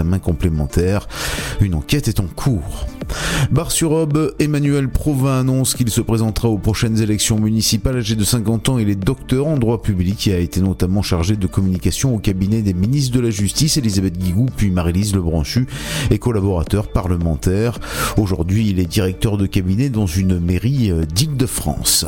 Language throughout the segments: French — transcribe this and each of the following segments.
examens complémentaires. Une enquête est en cours. Bar sur Aube, Emmanuel Provin annonce qu'il se présentera aux prochaines élections municipales. Âgé de 50 ans, il est docteur en droit public et a été notamment chargé de communication au cabinet des ministres de la Justice, Elisabeth Guigou, puis Marie-Lise Lebranchu, et collaborateur parlementaire. Aujourd'hui, il est directeur de cabinet dans une mairie euh, d'Île-de-France.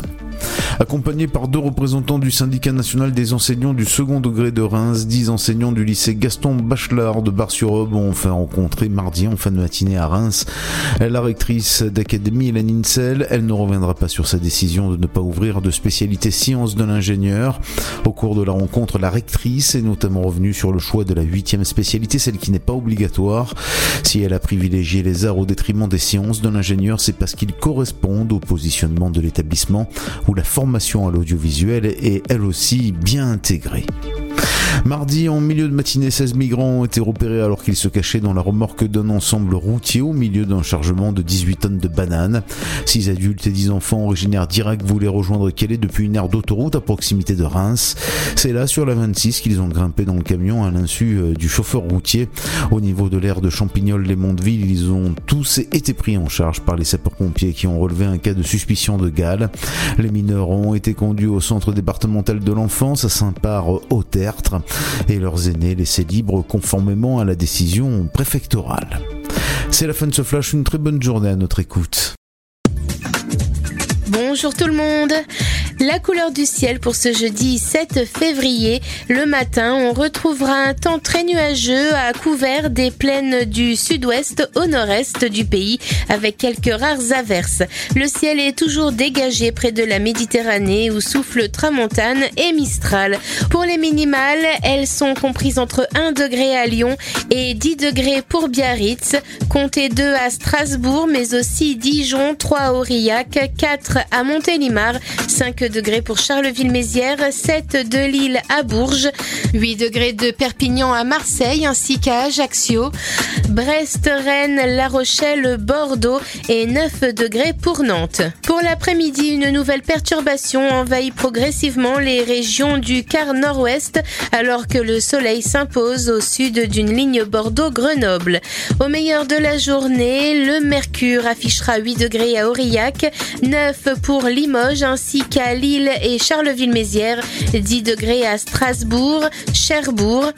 Accompagné par deux représentants du syndicat national des enseignants du second degré de Reims, dix enseignants du lycée Gaston Bachelard de Bar-sur-Aube ont fait rencontrer mardi en fin de matinée à Reims la rectrice d'académie Hélène Insel. Elle ne reviendra pas sur sa décision de ne pas ouvrir de spécialité sciences de l'ingénieur. Au cours de la rencontre, la rectrice est notamment revenue sur le choix de la huitième spécialité, celle qui n'est pas obligatoire. Si elle a privilégié les arts au détriment des sciences de l'ingénieur, c'est parce qu'ils correspondent au positionnement de l'établissement où la formation à l'audiovisuel est elle aussi bien intégrée. Mardi, en milieu de matinée, 16 migrants ont été repérés alors qu'ils se cachaient dans la remorque d'un ensemble routier au milieu d'un chargement de 18 tonnes de bananes. Six adultes et 10 enfants originaires d'Irak voulaient rejoindre Calais depuis une aire d'autoroute à proximité de Reims. C'est là, sur la 26, qu'ils ont grimpé dans le camion à l'insu euh, du chauffeur routier. Au niveau de l'aire de Champignol-les-Mondeville, ils ont tous été pris en charge par les sapeurs-pompiers qui ont relevé un cas de suspicion de gale. Les mineurs ont été conduits au centre départemental de l'enfance à Et leurs aînés laissés libres conformément à la décision préfectorale. C'est la fin de ce flash, une très bonne journée à notre écoute. Bonjour tout le monde la couleur du ciel pour ce jeudi 7 février. Le matin, on retrouvera un temps très nuageux à couvert des plaines du sud-ouest au nord-est du pays avec quelques rares averses. Le ciel est toujours dégagé près de la Méditerranée où souffle tramontane et mistral. Pour les minimales, elles sont comprises entre 1 degré à Lyon et 10 degrés pour Biarritz. Comptez 2 à Strasbourg mais aussi Dijon, 3 à Aurillac, 4 à Montélimar, 5 degrés pour Charleville-Mézières, 7 de Lille à Bourges, 8 degrés de Perpignan à Marseille ainsi qu'à Ajaccio, Brest, Rennes, La Rochelle, Bordeaux et 9 degrés pour Nantes. Pour l'après-midi, une nouvelle perturbation envahit progressivement les régions du quart nord-ouest alors que le soleil s'impose au sud d'une ligne Bordeaux-Grenoble. Au meilleur de la journée, le mercure affichera 8 degrés à Aurillac, 9 pour Limoges ainsi qu'à Lille et Charleville-Mézières, 10 degrés à Strasbourg, Cherbourg,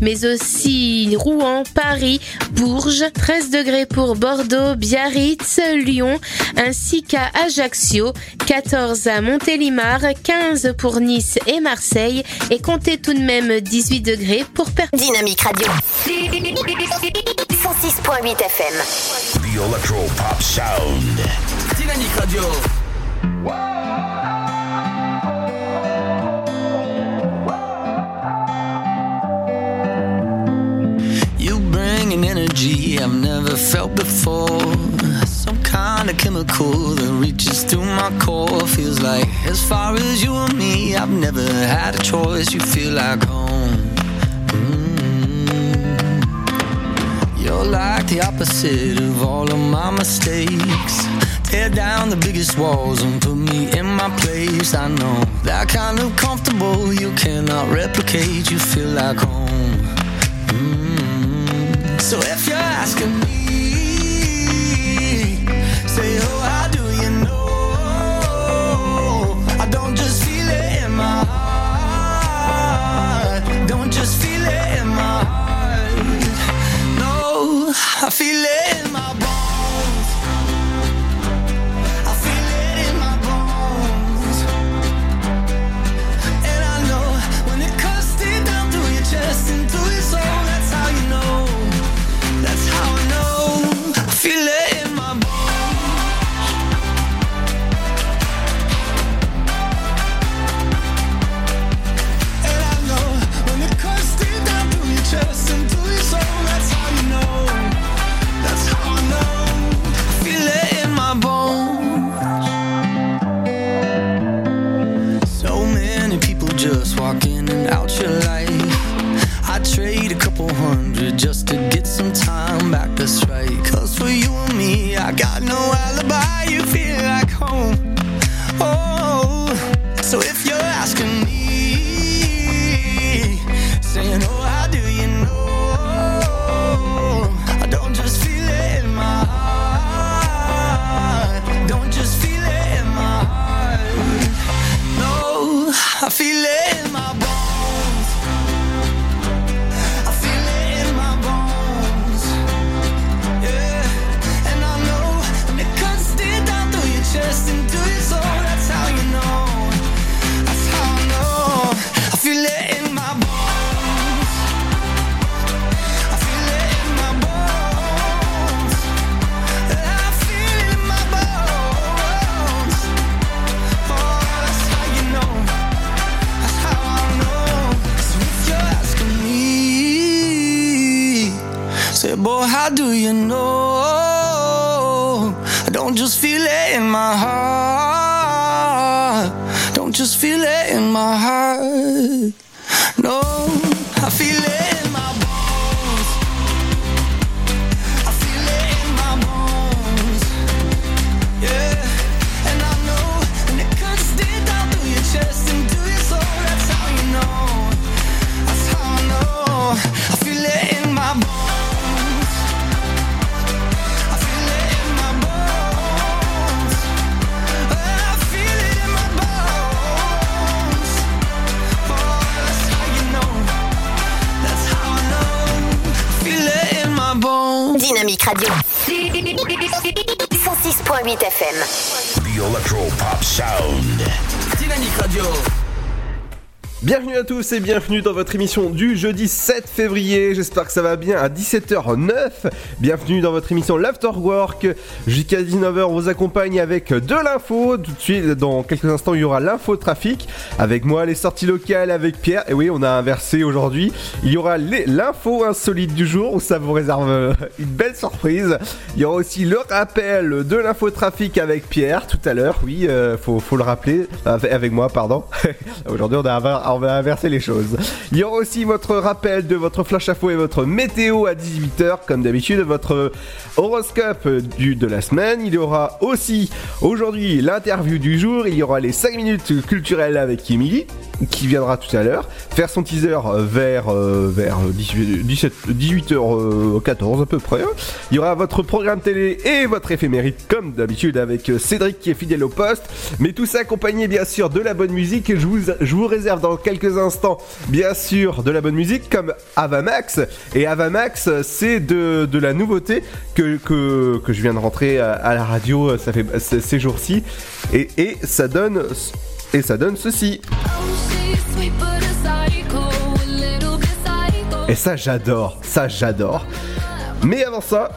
mais aussi Rouen, Paris, Bourges, 13 degrés pour Bordeaux, Biarritz, Lyon, ainsi qu'à Ajaccio, 14 à Montélimar, 15 pour Nice et Marseille, et comptez tout de même 18 degrés pour Per... Dynamique Radio. 106.8 FM. The Electropop Sound. Dynamique Radio. Bring an energy I've never felt before. Some kind of chemical that reaches through my core. Feels like as far as you and me, I've never had a choice. You feel like home. Mm. You're like the opposite of all of my mistakes. Tear down the biggest walls and put me in my place. I know that kind of comfortable you cannot replicate. You feel like home. Mm. So if you're asking me, say, oh, how do you know? I don't just feel it in my heart. Don't just feel it in my heart. No, I feel it tous et bienvenue dans votre émission du jeudi 7 février. J'espère que ça va bien à 17h09. Bienvenue dans votre émission L'Afterwork. Jusqu'à 19h, on vous accompagne avec de l'info. Tout de suite, dans quelques instants, il y aura l'info trafic. Avec moi, les sorties locales avec Pierre. Et oui, on a inversé aujourd'hui. Il y aura l'info insolite du jour où ça vous réserve une belle surprise. Il y aura aussi le rappel de l'info trafic avec Pierre tout à l'heure. Oui, euh, faut, le rappeler. Avec avec moi, pardon. Aujourd'hui, on, va inverser les choses. Il y aura aussi votre rappel de votre flash info et votre météo à 18h, comme d'habitude, votre horoscope du, de la semaine. Il y aura aussi aujourd'hui l'interview du jour. Il y aura les 5 minutes culturelles avec Emily, qui viendra tout à l'heure, faire son teaser vers, euh, vers 18, 17, 18h14 à peu près. Il y aura votre programme télé et votre éphémérite, comme d'habitude, avec Cédric qui est fidèle au poste. Mais tout ça accompagné, bien sûr, de la bonne musique. Je vous, je vous réserve dans quelques instants, bien sûr, de la bonne musique comme Avamax. Et Avamax, c'est de, de la nouveauté que, que, que je viens de rentrer à, la radio ça fait ces ces jours-ci. Et, et ça donne. Et ça donne ceci. Et ça, j'adore. Ça, j'adore. Mais avant ça,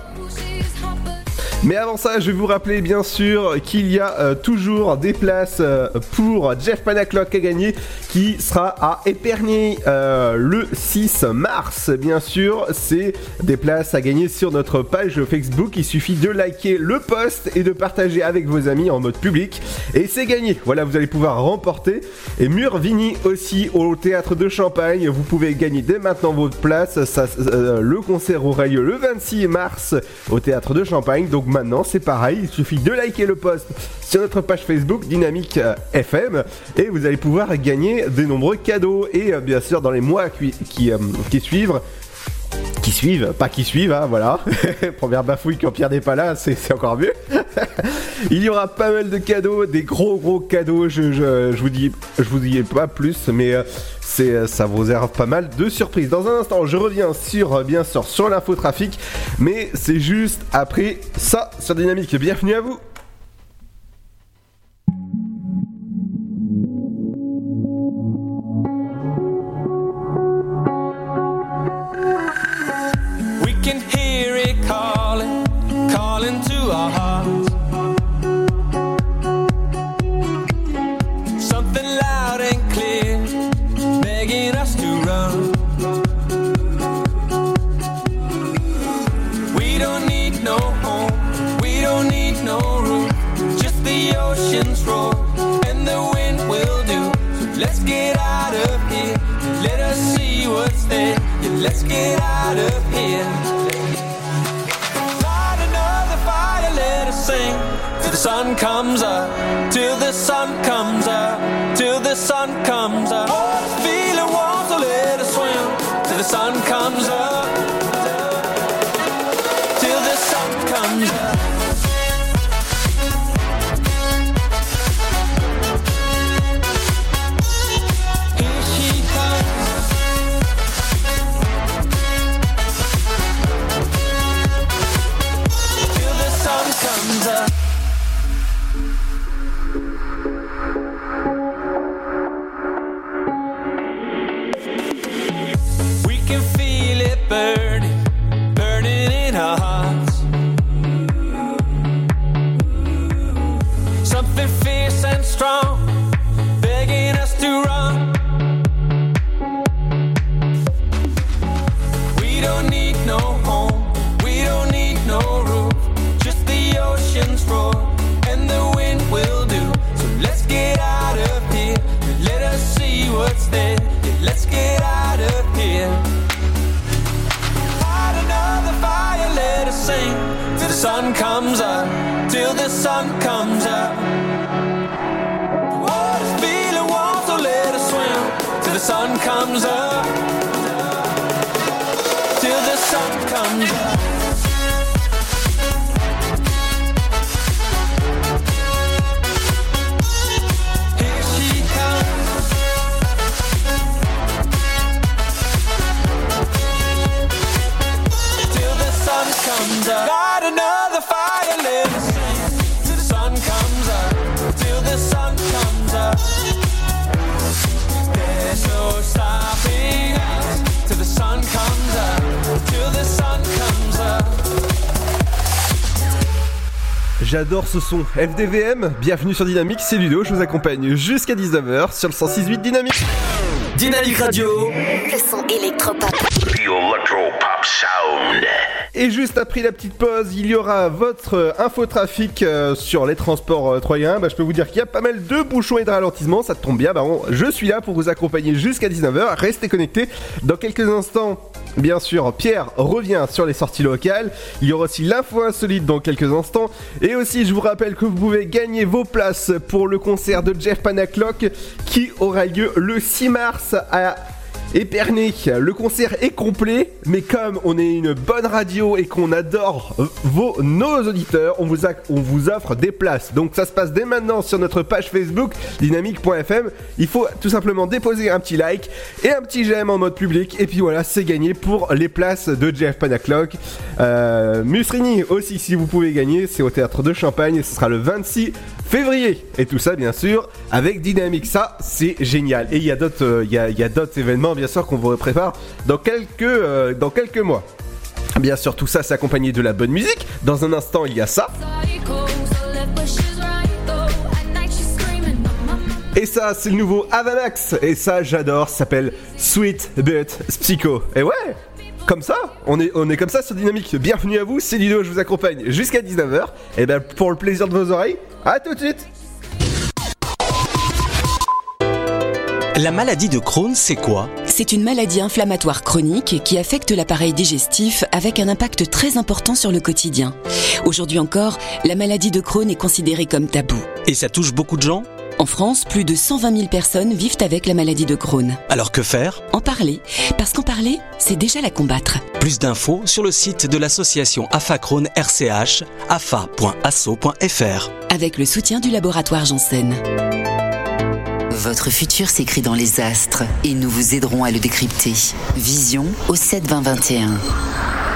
mais avant ça, je vais vous rappeler bien sûr qu'il y a euh, toujours des places euh, pour Jeff Panaclock à gagner qui sera à Épernay euh, le 6 mars. Bien sûr, c'est des places à gagner sur notre page Facebook. Il suffit de liker le post et de partager avec vos amis en mode public. Et c'est gagné. Voilà, vous allez pouvoir remporter. Et Murvini aussi au théâtre de Champagne. Vous pouvez gagner dès maintenant votre place. Le concert aura lieu le 26 mars au théâtre de Champagne. Donc maintenant, c'est pareil. Il suffit de liker le post sur notre page Facebook Dynamique euh, FM et vous allez pouvoir gagner de nombreux cadeaux. Et euh, bien sûr, dans les mois qui, euh, qui suivent, qui suivent, pas qui suivent, hein, voilà. Première bafouille quand Pierre n'est pas là, c'est encore mieux. Il y aura pas mal de cadeaux, des gros gros cadeaux. Je, je, je vous dis, je vous dis pas plus, mais euh, ça vous réserve pas mal de surprises. Dans un instant, je reviens sur euh, bien sûr sur l'infotrafic, mais c'est juste après ça sur Dynamique. Bienvenue à vous. What's there. Yeah, let's get out of here. Light another fire, let us sing till the sun comes up, till the sun comes up, till the sun comes up. Feeling warm, so let us swim till the sun comes up, comes up. J'adore ce son. FDVM, bienvenue sur Dynamique, c'est Ludo, je vous accompagne jusqu'à 19h sur le 106.8 Dynamique. Dynamique Radio. Le son électropop. Et juste après la petite pause, il y aura votre infotrafic euh, sur les transports euh, troyens. Bah, je peux vous dire qu'il y a pas mal de bouchons et de ralentissements, ça tombe bien. Bah, je suis là pour vous accompagner jusqu'à 19h. Restez connectés. Dans quelques instants, bien sûr, Pierre revient sur les sorties locales. Il y aura aussi l'info insolite dans quelques instants. Et aussi, je vous rappelle que vous pouvez gagner vos places pour le concert de Jeff Panaclock qui aura lieu le 6 mars à Épernay, le concert est complet, mais comme on est une bonne radio et qu'on adore euh, vos, nos auditeurs, on vous, offre des places. Donc ça se passe dès maintenant sur notre page Facebook dynamique.fm. Il faut tout simplement déposer un petit like et un petit j'aime en mode public. Et puis voilà, c'est gagné pour les places de Jeff Panaclock. Euh, Musrini aussi, si vous pouvez gagner, c'est au théâtre de Champagne ce sera le 26 février. Et tout ça, bien sûr, avec Dynamique. Ça, c'est génial. Et il y a d'autres, euh, y événements, bien sûr, qu'on vous prépare dans quelques, euh, dans quelques mois. Bien sûr, tout ça, c'est accompagné de la bonne musique. Dans un instant, il y a ça. Et ça, c'est le nouveau Avamax. Et ça, j'adore. Ça s'appelle Sweet But Psycho. Et ouais, comme ça, on est, on est comme ça sur Dynamique. Bienvenue à vous, c'est Ludo, je vous accompagne jusqu'à 19h. Et ben, pour le plaisir de vos oreilles, à tout de suite. La maladie de Crohn, c'est quoi? C'est une maladie inflammatoire chronique qui affecte l'appareil digestif avec un impact très important sur le quotidien. Aujourd'hui encore, la maladie de Crohn est considérée comme tabou. Et ça touche beaucoup de gens? En France, plus de 120 000 personnes vivent avec la maladie de Crohn. Alors que faire? En parler, parce qu'en parler, c'est déjà la combattre. Plus d'infos sur le site de l'association AFA Crohn RCH, afa.asso.fr. Avec le soutien du laboratoire Janssen. Votre futur s'écrit dans les astres et nous vous aiderons à le décrypter. Vision au 7 20 21.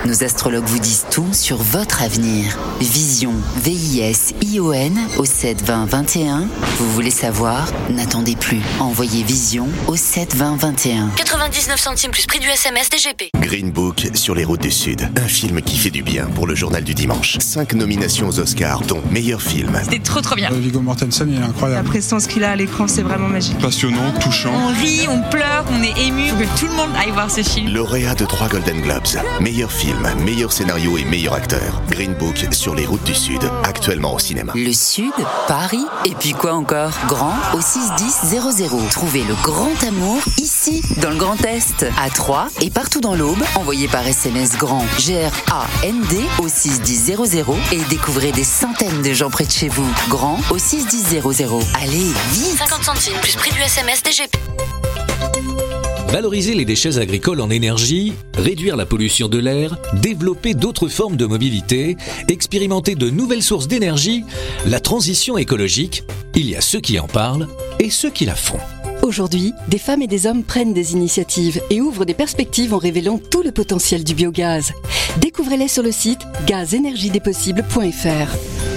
Nos astrologues vous disent tout sur votre avenir. Vision, V-I-S-I-O-N au 7 20 21. Vous voulez savoir? N'attendez plus. Envoyez Vision au 7 20 21. 99 centimes plus prix du SMS DGP. Green Book sur les routes du Sud. Un film qui fait du bien pour le journal du dimanche. Cinq nominations aux Oscars, dont meilleur film. C'était trop trop bien. Viggo Mortensen, il est La incroyable. prestance qu'il a à l'écran, c'est vraiment magique. Passionnant, touchant. On rit, on pleure, on est ému. Faut que tout le monde aille voir ce film. Lauréat de trois Golden Globes. Meilleur film, meilleur scénario et meilleur acteur. Green Book sur les routes du Sud. Actuellement au cinéma. Le Sud, Paris, et puis quoi encore? Grand au 61000. Trouvez le grand amour ici, dans le Grand Est, à Troyes et partout dans l'Aube. Envoyez par SMS grand G-R-A-N-D au 61000 et découvrez des centaines de gens près de chez vous. Grand au 61000. Allez, vite 50 centimes plus prix du SMS DGP. Valoriser les déchets agricoles en énergie, réduire la pollution de l'air, développer d'autres formes de mobilité, expérimenter de nouvelles sources d'énergie, la transition écologique, il y a ceux qui en parlent et ceux qui la font. Aujourd'hui, des femmes et des hommes prennent des initiatives et ouvrent des perspectives en révélant tout le potentiel du biogaz. Découvrez-les sur le site gazenergiedespossibles.fr.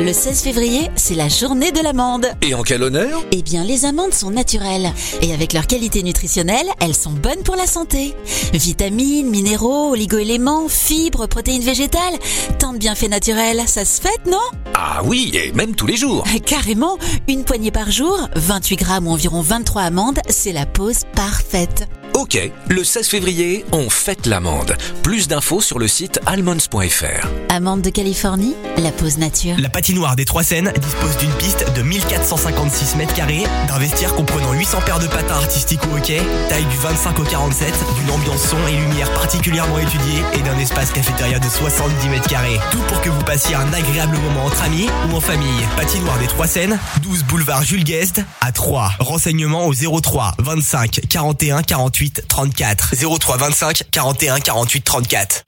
Le 16 février, c'est la journée de l'amande. Et en quel honneur? Eh bien, les amandes sont naturelles. Et avec leur qualité nutritionnelle, elles sont bonnes pour la santé. Vitamines, minéraux, oligoéléments, fibres, protéines végétales. Tant de bienfaits naturels, ça se fête, non? Ah oui, et même tous les jours. Carrément, une poignée par jour, 28 grammes ou environ 23 amandes, c'est la pause parfaite. Ok, le 16 février, on fête l'amande. Plus d'infos sur le site almonds.fr. Amande de Californie, la pause nature. La patinoire des Trois Seines dispose d'une piste de 1456 mètres carrés, d'un vestiaire comprenant 800 paires de patins artistiques au hockey, taille du 25 au 47, d'une ambiance son et lumière particulièrement étudiée et d'un espace cafétéria de 70 mètres carrés. Tout pour que vous passiez un agréable moment entre amis ou en famille. Patinoire des Trois Seines, 12 boulevard Jules Guest à 3. Renseignements au 03 25 41 48 34. 03 25 41 48 34.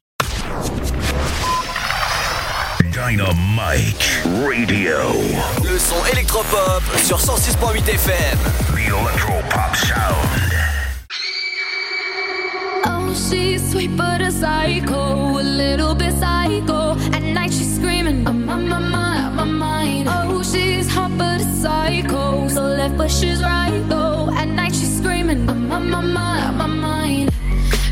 Dynamite Radio. Le son électropop sur 106.8 FM. The Electropop Sound. Oh, she's sweet but a psycho, a little bit psycho. At night she's screaming, I'm on my mind, my mind. Oh, she's hot but a psycho, so left but she's right though. At night I'm on my mind, my mind.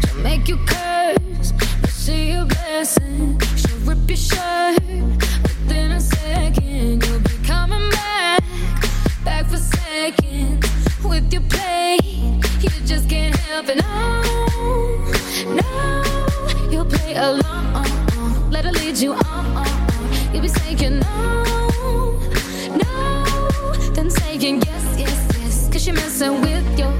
She'll make you curse, but she a blessing. She'll rip your shirt within a second. You'll be coming back, back for seconds with your play. You just can't help it. No, no, you'll play along. Uh, uh. Let her lead you on. Uh, you'll be saying no, no, then saying yes, yes, yes. Cause you're messing with your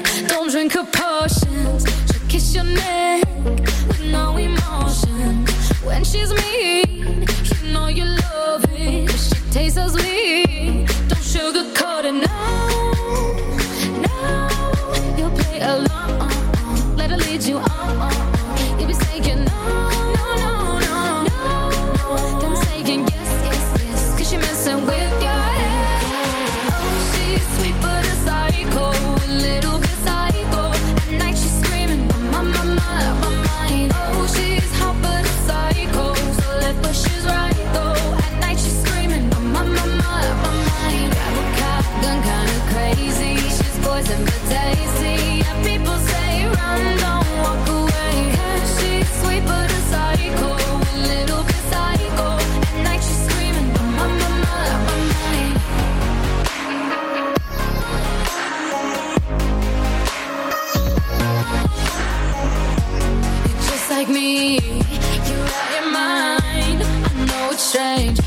She's mean, you know you love it. 'cause she tastes so sweet. Don't sugarcoat it, no, no. You'll play along. Let her lead you on. You're out your mind. I know it's strange.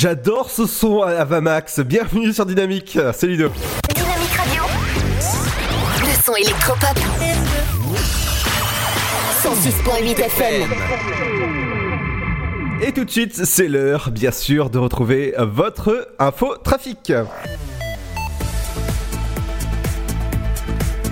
J'adore ce son à Avamax. Bienvenue sur Dynamique. C'est Ludo. Dynamique Radio. Le son électropop. 106.8 FM. Et tout de suite, c'est l'heure, bien sûr, de retrouver votre info trafic.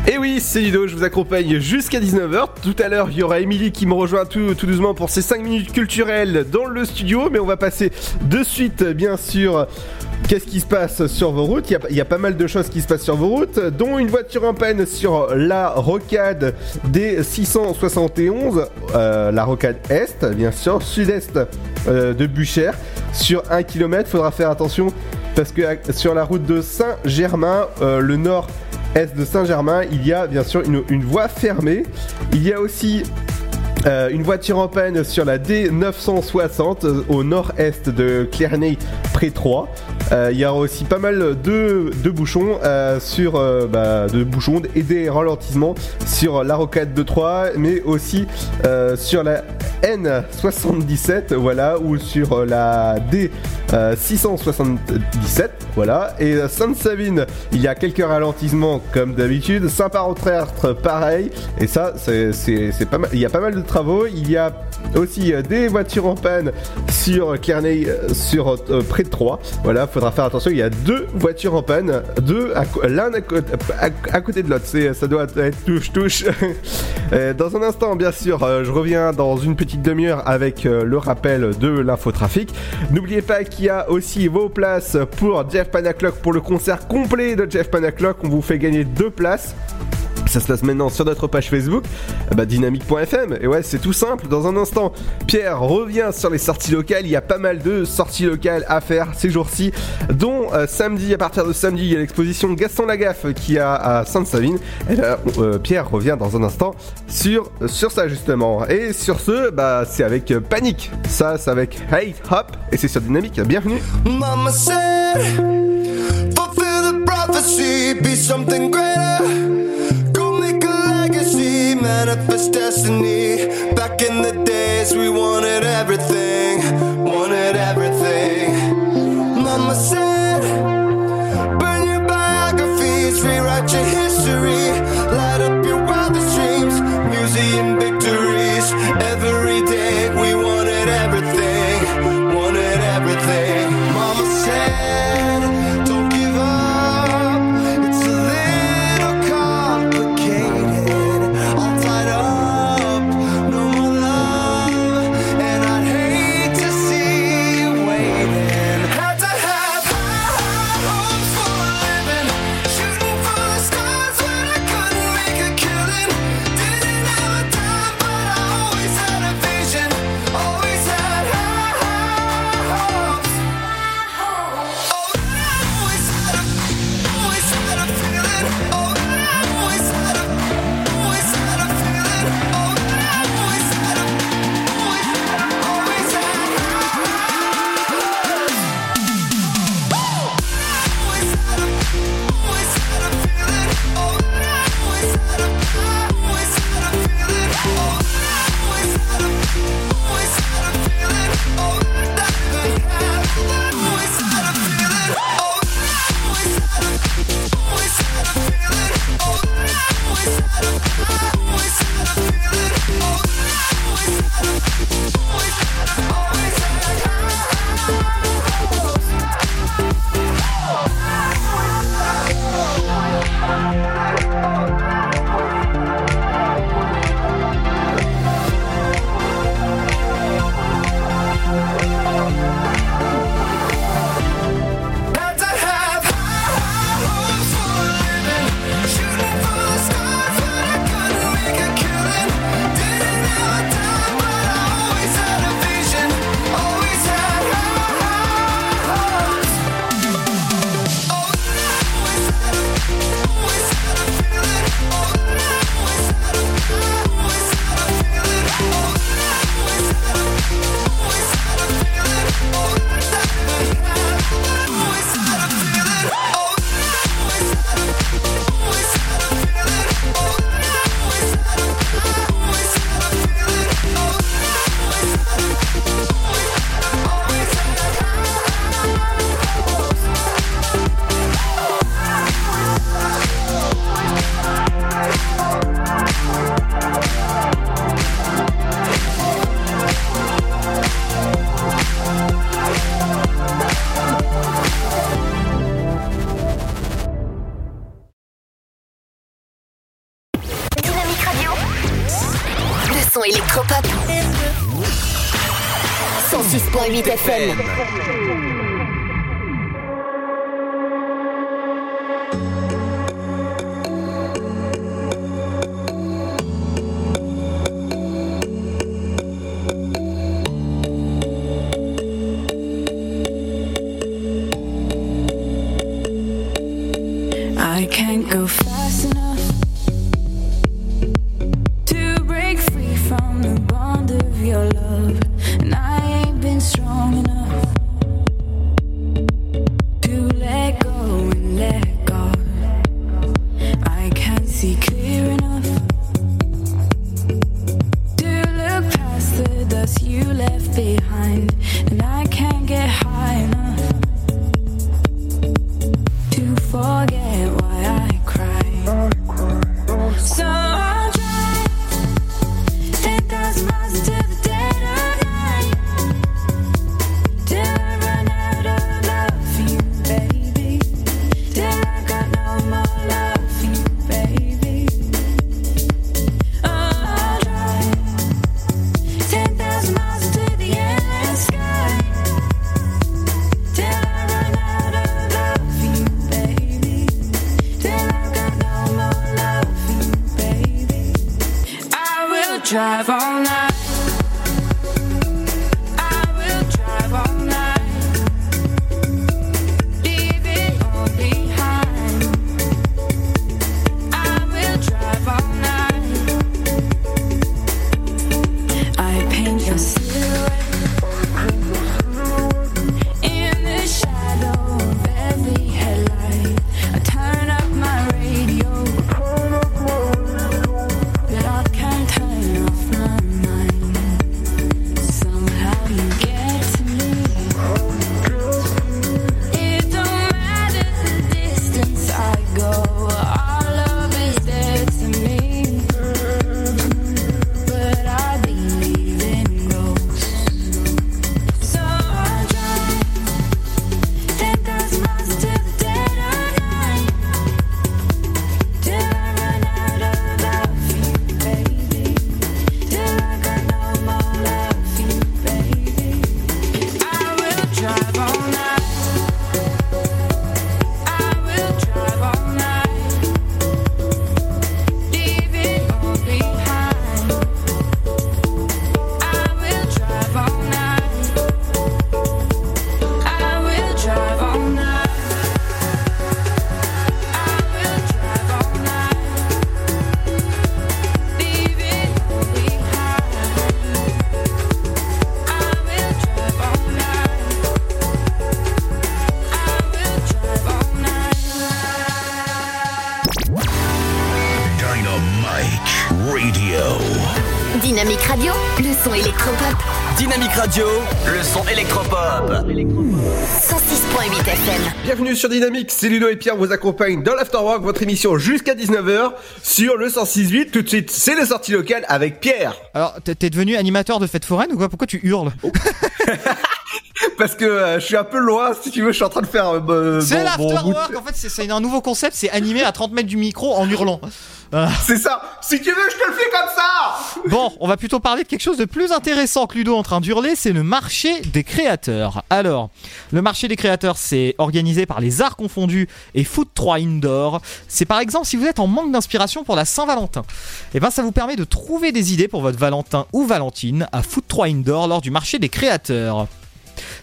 Et oui, c'est Ludo, je vous accompagne jusqu'à 19h. Tout à l'heure, il y aura Émilie qui me rejoint tout, doucement pour ses 5 minutes culturelles dans le studio. Mais on va passer de suite, bien sûr, Qu'est-ce qui se passe sur vos routes il y, a, pas mal de choses qui se passent sur vos routes, dont une voiture en panne sur la rocade des 671, euh, la rocade Est, bien sûr, sud-est euh, de Buchères. Sur 1 km, faudra faire attention parce que sur la route de Saint-Germain, euh, le nord-est de Saint-Germain, il y a bien sûr une, une voie fermée. Il y a aussi Euh, une voiture en panne sur la D960 euh, au nord-est de Clernay, près 3. Euh, il y aura aussi pas mal de, de bouchons euh, sur bah, de et des ralentissements sur la rocade de 3, mais aussi sur la N77, voilà, ou sur la D677, voilà. Et Sainte-Savine, il y a quelques ralentissements comme d'habitude. Saint-Parent-Trêtre, pareil. Et ça, c'est pas mal. Il y a pas mal de Il y a aussi euh, des voitures en panne sur Clernay, euh, sur euh, près de 3. Voilà, faudra faire attention. Il y a deux voitures en panne, deux l'un à, côté de l'autre. Ça doit être touche touche. Dans un instant, bien sûr, je reviens dans une petite demi-heure avec le rappel de l'infotrafic. N'oubliez pas qu'il y a aussi vos places pour Jeff Panaclock pour le concert complet de Jeff Panaclock. On vous fait gagner deux places. Ça se passe maintenant sur notre page Facebook, bah, dynamique.fm. Et ouais, c'est tout simple. Dans un instant, Pierre revient sur les sorties locales. Il y a pas mal de sorties locales à faire ces jours-ci, dont euh, samedi, à partir de samedi, il y a l'exposition Gaston Lagaffe qui a à Sainte-Savine. Et là, euh, Pierre revient dans un instant sur, sur ça justement. Et sur ce, bah, c'est avec euh, Panique. Ça, c'est avec Hate Hop. Et c'est sur Dynamique. Bienvenue. Mama said, fulfill the prophecy, be something greater. Make a legacy, manifest destiny. Back in the days, we wanted everything, wanted everything. Mama said, burn your biographies, rewrite your history, light up your wildest dreams, museum victories. 106.8 FM. Radio, le son électropop. 106.8 FM. Bienvenue sur Dynamique, c'est Ludo et Pierre vous accompagnent dans l'Afterwork, votre émission jusqu'à 19h sur le 106.8. Tout de suite, c'est les sorties locales avec Pierre. Alors, t'es devenu animateur de fête foraine ou quoi? Pourquoi tu hurles? Parce que euh, je suis un peu loin, si tu veux, je suis en train de faire... euh, C'est l'afterwork En fait, c'est- c'est un nouveau concept, c'est animé à 30 mètres du micro en hurlant. C'est ça Si tu veux, je te le fais comme ça Bon, on va plutôt parler de quelque chose de plus intéressant que Ludo en train d'hurler, c'est le marché des créateurs. Alors, le marché des créateurs, c'est organisé par les Arts Confondus et Foot 3 Indoor. C'est par exemple si vous êtes en manque d'inspiration pour la Saint-Valentin. Et ben ça vous permet de trouver des idées pour votre Valentin ou Valentine à Foot 3 Indoor lors du marché des créateurs.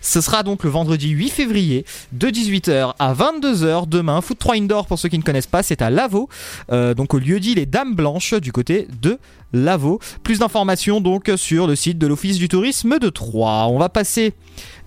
Ce sera donc le vendredi 8 février de 18h à 22h demain. Foot 3 Indoor, pour ceux qui ne connaissent pas, c'est à Lavaux, euh, donc au lieu dit les Dames Blanches du côté de Lavaux. Plus d'informations donc sur le site de l'Office du tourisme de Troyes. On va passer,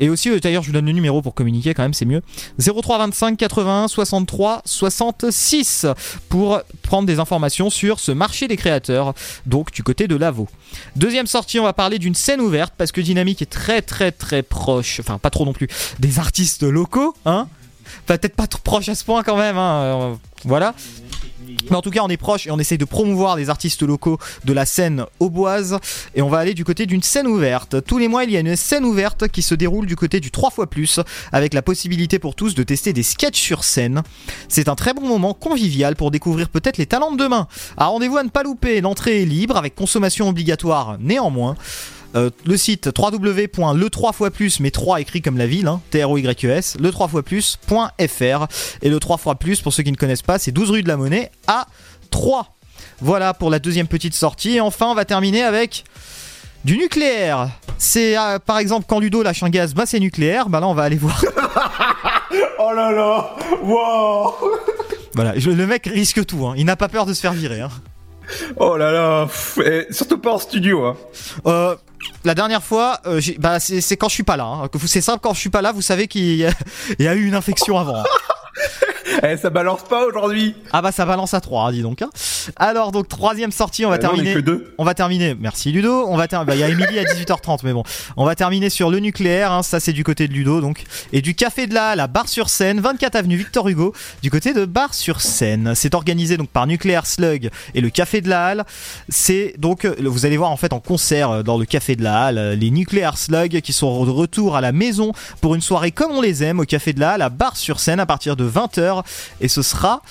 et aussi euh, d'ailleurs je vous donne le numéro pour communiquer quand même, c'est mieux. 03 25 81 63 66 pour prendre des informations sur ce marché des créateurs, donc du côté de Lavaux. Deuxième sortie, on va parler d'une scène ouverte parce que Dynamique est très très très proche, enfin pas trop non plus, des artistes locaux, hein Peut-être pas trop proche à ce point quand même, hein, euh, voilà. Mais en tout cas, on est proche et on essaye de promouvoir des artistes locaux de la scène auboise. Et on va aller du côté d'une scène ouverte. Tous les mois, il y a une scène ouverte qui se déroule du côté du 3 fois plus, avec la possibilité pour tous de tester des sketchs sur scène. C'est un très bon moment convivial pour découvrir peut-être les talents de demain. À rendez-vous à ne pas louper, l'entrée est libre avec consommation obligatoire néanmoins. Euh, le site www.le3 fois plus, mais 3 écrit comme la ville, hein, T-R-O-Y-E-S, le 3 fois plus.fr. Et le 3 fois plus, pour ceux qui ne connaissent pas, c'est 12 rue de la Monnaie à 3. Voilà pour la deuxième petite sortie. Et enfin, on va terminer avec du nucléaire. C'est euh, par exemple quand Ludo lâche un gaz, bah c'est nucléaire. Bah là, on va aller voir. oh là là Wow voilà, je- le mec risque tout. hein. Il n'a pas peur de se faire virer. hein. Oh là là pff, et Surtout pas en studio, hein. Euh, la dernière fois, euh, bah, c'est quand je suis pas là. hein. C'est simple, quand je suis pas là, vous savez qu'il y, a- il y a eu une infection avant. hein. Eh, ça balance pas aujourd'hui Ah bah ça balance à 3, dis donc. hein. Alors donc troisième sortie, on va Euh, non, on terminer. deux. On va terminer. Merci Ludo. On va bah, il y a Émilie à 18h30, mais bon, on va terminer sur le nucléaire. hein. Ça c'est du côté de Ludo donc et du café de la Halle à Bar-sur-Seine, 24 avenue Victor Hugo, du côté de Bar-sur-Seine. C'est organisé donc par Nucléaire Slug et le café de la Halle. C'est donc vous allez voir en fait en concert euh, dans le café de la Halle euh, les Nucléaire Slug qui sont de retour à la maison pour une soirée comme on les aime au café de la Halle à Bar-sur-Seine à partir de 20h et ce sera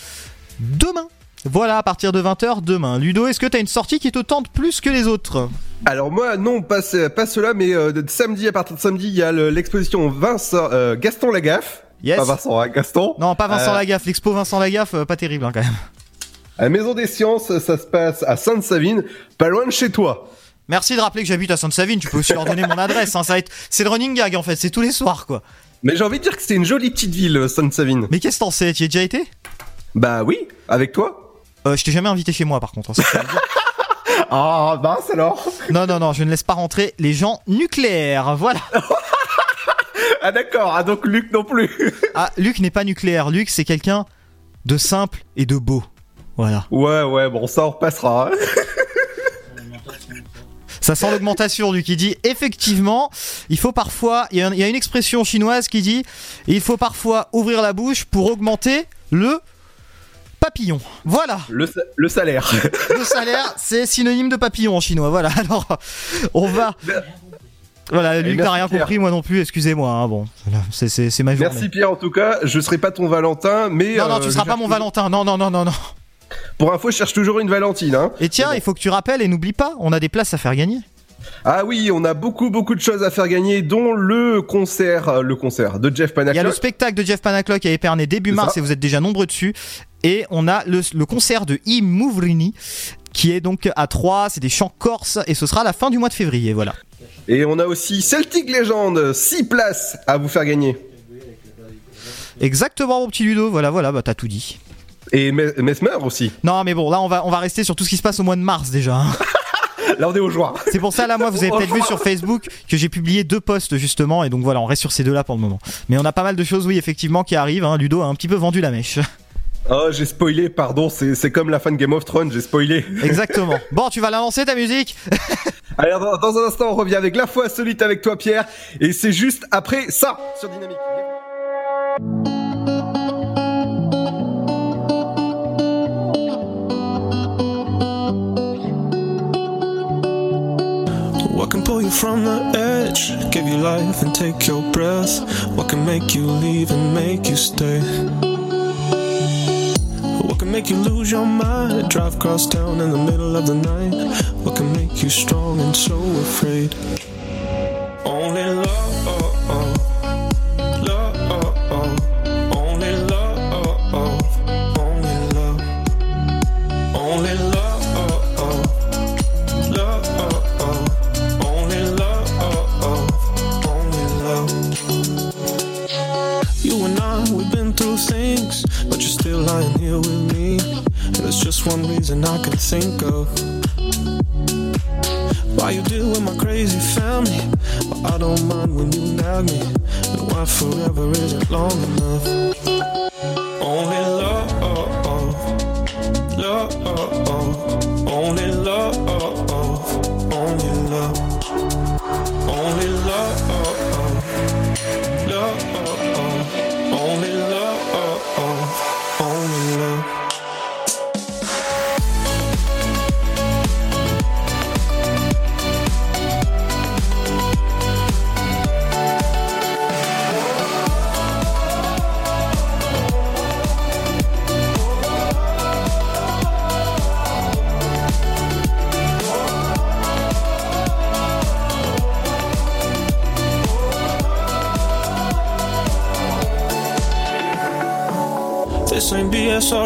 demain. Voilà, à partir de 20h demain. Ludo, est-ce que t'as une sortie qui te tente plus que les autres? Alors moi, non, pas, ce- pas cela, mais euh, de samedi, à partir de samedi, il y a le- l'exposition Vincent, euh, Gaston Lagaffe. Yes. Pas Vincent, hein, Gaston. Non, pas Vincent Euh, Lagaffe. L'expo Vincent Lagaffe, euh, pas terrible hein, quand même. À la Maison des Sciences, ça se passe à Sainte-Savine, pas loin de chez toi. Merci de rappeler que j'habite à Sainte-Savine. Tu peux aussi leur donner mon adresse. Hein. Ça va être, c'est le running gag en fait. C'est tous les soirs quoi. Mais j'ai envie de dire que c'est une jolie petite ville, Sainte-Savine. Mais qu'est-ce que t'en sais? Tu y as déjà été? Bah oui, avec toi. euh, Je t'ai jamais invité chez moi par contre. hein. Ah, mince alors. non non non, je ne laisse pas rentrer les gens nucléaires. Voilà. Ah d'accord, ah donc Luc non plus. Ah, Luc n'est pas nucléaire. Luc, c'est quelqu'un de simple et de beau. Voilà. Ouais, ouais, bon, ça on repassera. Ça sent l'augmentation, Luc. Il dit effectivement, il faut parfois. Il y, a, une expression chinoise qui dit il faut parfois ouvrir la bouche pour augmenter le papillon. Voilà. Le, sa- le salaire. Le salaire, c'est synonyme de papillon en chinois. Voilà. Alors, on va. Voilà, Luc merci, n'a rien Pierre. compris, moi non plus. Excusez-moi. hein, bon, c'est ma journée. Merci Pierre en tout cas, je serai pas ton Valentin, mais... Non, non, euh, tu seras pas mon Valentin. Non, non, non, non, non. Pour info, je cherche toujours une Valentine. Hein. Et tiens, il faut que tu rappelles et n'oublie pas, on a des places à faire gagner. Ah oui, on a beaucoup beaucoup de choses à faire gagner, dont le concert, euh, le concert de Jeff Il y a le Panaclock. spectacle de Jeff Panaclock à Épernay début C'est mars ça. et vous êtes déjà nombreux dessus. Et on a le, le concert de Mouvrini qui est donc à 3, c'est des chants corses et ce sera à la fin du mois de février, voilà. Et on a aussi Celtic Legend, 6 places à vous faire gagner. Exactement mon petit Ludo, voilà, voilà, bah t'as tout dit. Et Me- Mesmer aussi. Non mais bon, là on va, on va rester sur tout ce qui se passe au mois de mars déjà. hein. Là on est au joie. C'est pour ça là moi vous avez peut-être vu sur Facebook que j'ai publié deux posts justement et donc voilà on reste sur ces deux là pour le moment. Mais on a pas mal de choses oui effectivement qui arrivent, hein. Ludo a un petit peu vendu la mèche. Oh, j'ai spoilé, pardon, c'est c'est comme la fin de Game of Thrones, j'ai spoilé. Exactement. Bon tu vas la lancer ta musique Allez, dans, dans un instant, on revient avec La foi solide avec toi, Pierre. Et c'est juste après ça, sur Dynamique. Pull you from the edge, give you life and take your breath? What can make you leave and make you stay? What can make you lose your mind, drive across town in the middle of the night? What can make you strong and so afraid? Only love, love, you're lying here with me. And there's just one reason I can think of. Why you deal with my crazy family, but I don't mind when you nag me. And why forever isn't long enough.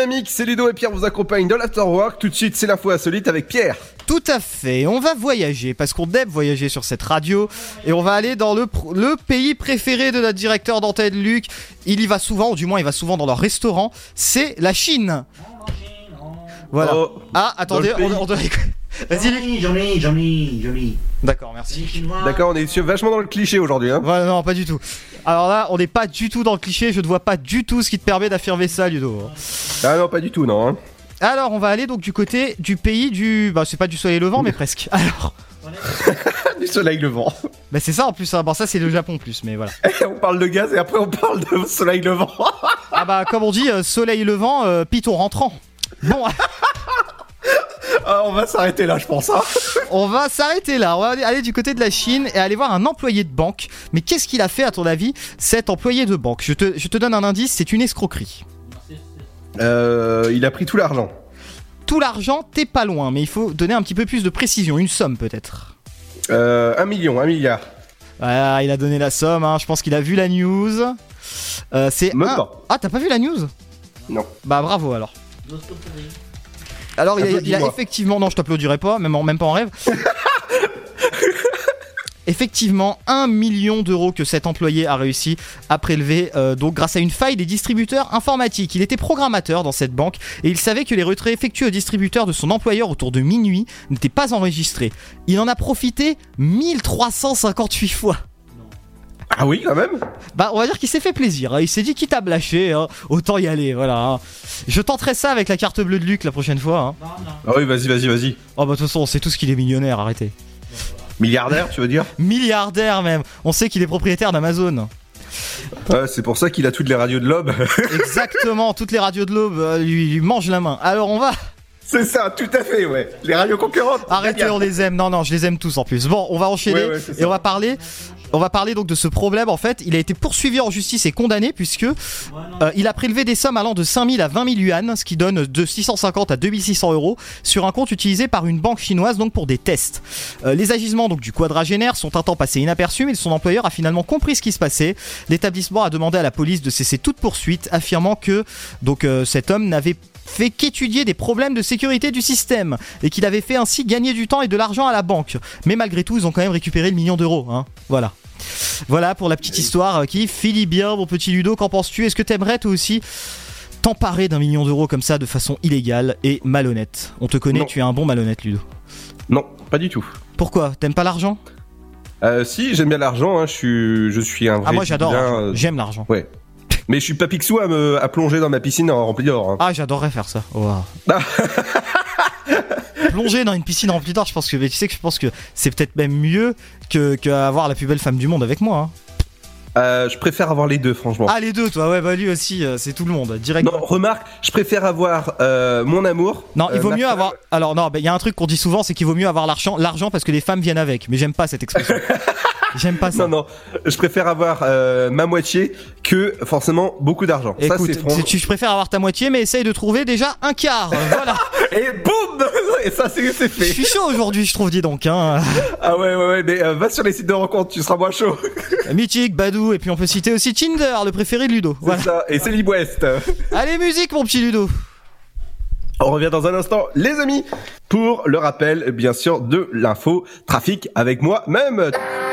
Dynamique, c'est Ludo et Pierre vous accompagnent dans l'Afterwork. Tout de suite, c'est l'info insolite avec Pierre. Tout à fait, on va voyager parce qu'on aime voyager sur cette radio et on va aller dans le, pays préféré de notre directeur d'antenne Luc. Il y va souvent, ou du moins il va souvent dans leur restaurant, c'est la Chine. Voilà. Oh, ah, attendez, on, on doit... Vas-y ai, j'en ai, j'en ai. D'accord, merci. D'accord, on est vachement dans le cliché aujourd'hui. Hein. Voilà, non, pas du tout. Alors là, on n'est pas du tout dans le cliché, je ne vois pas du tout ce qui te permet d'affirmer ça, Ludo. Ah non, pas du tout, non. hein. Alors, on va aller donc du côté du pays du. Bah, c'est pas du soleil levant, mais presque. Alors. du soleil levant. Bah, c'est ça en plus. hein. Bon, ça, c'est le Japon en plus, mais voilà. on parle de gaz et après on parle de soleil levant. ah, bah, comme on dit, euh, soleil levant, euh, piton rentrant. Bon. Ah, on va s'arrêter là, je pense. hein. On va s'arrêter là. On va aller- aller du côté de la Chine et aller voir un employé de banque. Mais qu'est-ce qu'il a fait, à ton avis, cet employé de banque? Je te, je te donne un indice c'est une escroquerie. Euh, il a pris tout l'argent. Tout l'argent, t'es pas loin, mais il faut donner un petit peu plus de précision. Une somme peut-être. Euh, un million, un milliard. Voilà, il a donné la somme. hein. Je pense qu'il a vu la news. Euh, c'est Même un- pas. Ah, t'as pas vu la news? Non. Bah bravo alors. Alors il a, il a Applaudis-moi. effectivement, non je t'applaudirai pas, même, en- même pas en rêve. Effectivement, un million d'euros que cet employé a réussi à prélever, euh, donc grâce à une faille des distributeurs informatiques. Il était programmateur dans cette banque et il savait que les retraits effectués au distributeur de son employeur autour de minuit n'étaient pas enregistrés. Il en a profité 1358 fois. Ah oui, quand même Bah, on va dire qu'il s'est fait plaisir. hein. Il s'est dit, quitte à me lâcher, hein, autant y aller. Voilà. hein. Je tenterai ça avec la carte bleue de Luc la prochaine fois. hein. Ah oui, vas-y, vas-y, vas-y. Oh, bah, de toute façon, on sait tous qu'il est millionnaire, arrêtez. Milliardaire, tu veux dire? Milliardaire, même. On sait qu'il est propriétaire d'Amazon. Ouais, c'est pour ça qu'il a toutes les radios de l'aube. Exactement, toutes les radios de l'aube euh, lui, lui mangent la main. Alors, on va. c'est ça, tout à fait, ouais. Les radios concurrentes. Arrêtez, on les aime. Non, non, je les aime tous en plus. Bon, on va enchaîner Ouais, ouais, c'est et on va parler. On va parler donc de ce problème. En fait, il a été poursuivi en justice et condamné puisque euh, il a prélevé des sommes allant de 5000 à 20 000 yuan, ce qui donne de 650 à 2600 euros sur un compte utilisé par une banque chinoise donc pour des tests. Euh, les agissements du quadragénaire sont un temps passés inaperçus, mais son employeur a finalement compris ce qui se passait. L'établissement a demandé à la police de cesser toute poursuite, affirmant que donc euh, cet homme n'avait fait qu'étudier des problèmes de sécurité du système et qu'il avait fait ainsi gagner du temps et de l'argent à la banque. Mais malgré tout, ils ont quand même récupéré le million d'euros. Hein. Voilà. Voilà pour la petite histoire euh, qui finit bien, mon petit Ludo. Qu'en penses-tu? Est-ce que t'aimerais toi aussi t'emparer d'un million d'euros comme ça de façon illégale et malhonnête? On te connaît, Non. tu es un bon malhonnête, Ludo. Non, pas du tout. Pourquoi? T'aimes pas l'argent? Euh, si, j'aime bien l'argent, hein, je suis, je suis un vrai. Ah, moi j'adore. euh, J'aime l'argent. Ouais. Mais je suis pas pixou à me à plonger dans ma piscine en remplie d'or. hein. Ah, j'adorerais faire ça. Wow. Plonger dans une piscine remplie d'or, je pense que mais tu sais que je pense que c'est peut-être même mieux que qu'avoir la plus belle femme du monde avec moi. hein. Euh, je préfère avoir les deux, franchement. Ah les deux, toi, ouais, bah lui aussi, euh, c'est tout le monde, direct. Non, remarque, je préfère avoir euh, mon amour. Non, il vaut mieux avoir. Alors non, bah, il y a un truc qu'on dit souvent, c'est qu'il vaut mieux avoir l'argent, l'argent parce que les femmes viennent avec. Mais j'aime pas cette expression. j'aime pas ça. Non, non, je préfère avoir ma moitié que forcément beaucoup d'argent. Ça, c'est tu, je préfère avoir ta moitié, mais essaye de trouver déjà un quart. Voilà. Et boum Et ça, c'est c'est Je fait. suis chaud aujourd'hui, je trouve, dis donc. Hein. Ah ouais, ouais, ouais, mais va sur les sites de rencontres, tu seras moins chaud. Mythique, Badou, et puis on peut citer aussi Tinder, le préféré de Ludo. Voilà. ça, et c'est West. Allez, musique, mon petit Ludo. On revient dans un instant, les amis, pour le rappel, bien sûr, de l'info trafic avec moi-même.「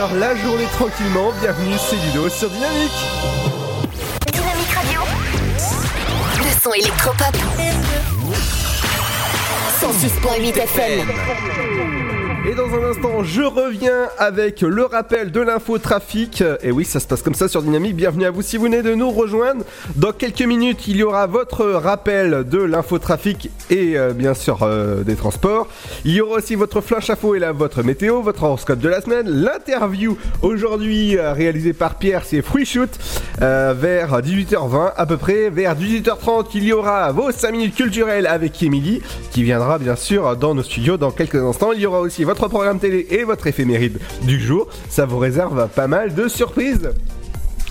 finir la journée tranquillement. Bienvenue, c'est Ludo sur Dynamique. Dynamique Radio. Le son électropop. 106.8 FM. Et dans un instant, je reviens avec le rappel de l'infotrafic. Et oui, ça se passe comme ça sur Dynamique. Bienvenue à vous si vous venez de nous rejoindre. Dans quelques minutes, il y aura votre rappel de l'infotrafic et euh, bien sûr euh, des transports. Il y aura aussi votre flash info et là votre météo, votre horoscope de la semaine, l'interview aujourd'hui euh, réalisée par Pierre, c'est Free Shoot vers 18h20 à peu près. Vers 18h30, il y aura vos 5 minutes culturelles avec Émilie qui viendra bien sûr dans nos studios dans quelques instants. Il y aura aussi votre programme télé et votre éphéméride du jour. Ça vous réserve pas mal de surprises.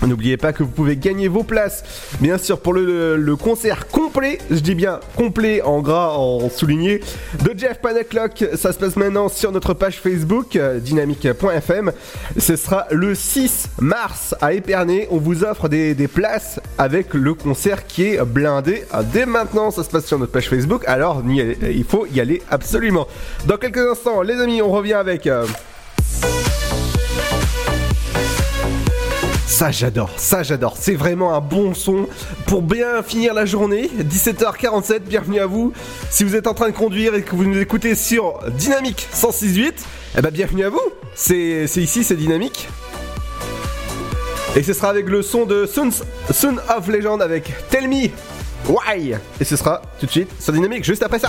N'oubliez pas que vous pouvez gagner vos places, bien sûr, pour le, le concert complet, je dis bien complet en gras, en souligné, de Jeff Panaclock. Ça se passe maintenant sur notre page Facebook, euh, dynamique.fm. Ce sera le 6 mars à Épernay. On vous offre des, des places avec le concert qui est blindé. Ah, Dès maintenant, ça se passe sur notre page Facebook, alors allez- il faut y aller absolument. Dans quelques instants, les amis, on revient avec... euh, Ça j'adore, ça j'adore, c'est vraiment un bon son pour bien finir la journée. 17h47, bienvenue à vous. Si vous êtes en train de conduire et que vous nous écoutez sur Dynamique 106.8, eh ben bienvenue à vous. C'est ici, c'est Dynamique. Et ce sera avec le son de Sons, Son of Legend avec Tell Me Why. Et ce sera tout de suite sur Dynamique, juste après ça.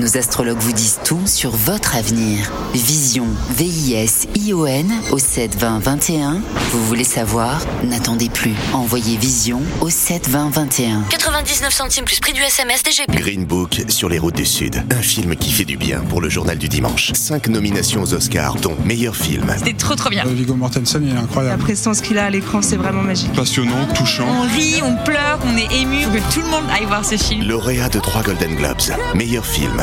Nos astrologues vous disent tout sur votre avenir. Vision, V-I-S-I-O-N au 7 20 21. Vous voulez savoir? N'attendez plus. Envoyez Vision au 7 20 21. 99 centimes plus prix du SMS DGP. Green Book sur les routes du Sud. Un film qui fait du bien pour le journal du dimanche. Cinq nominations aux Oscars, dont meilleur film. C'était trop trop bien. Viggo Mortensen, il est La incroyable. prestance qu'il a à l'écran, c'est vraiment magique. Passionnant, touchant. On rit, on pleure, on est ému. Faut que tout le monde aille voir ce film. Lauréat de trois Golden Globes. Meilleur film,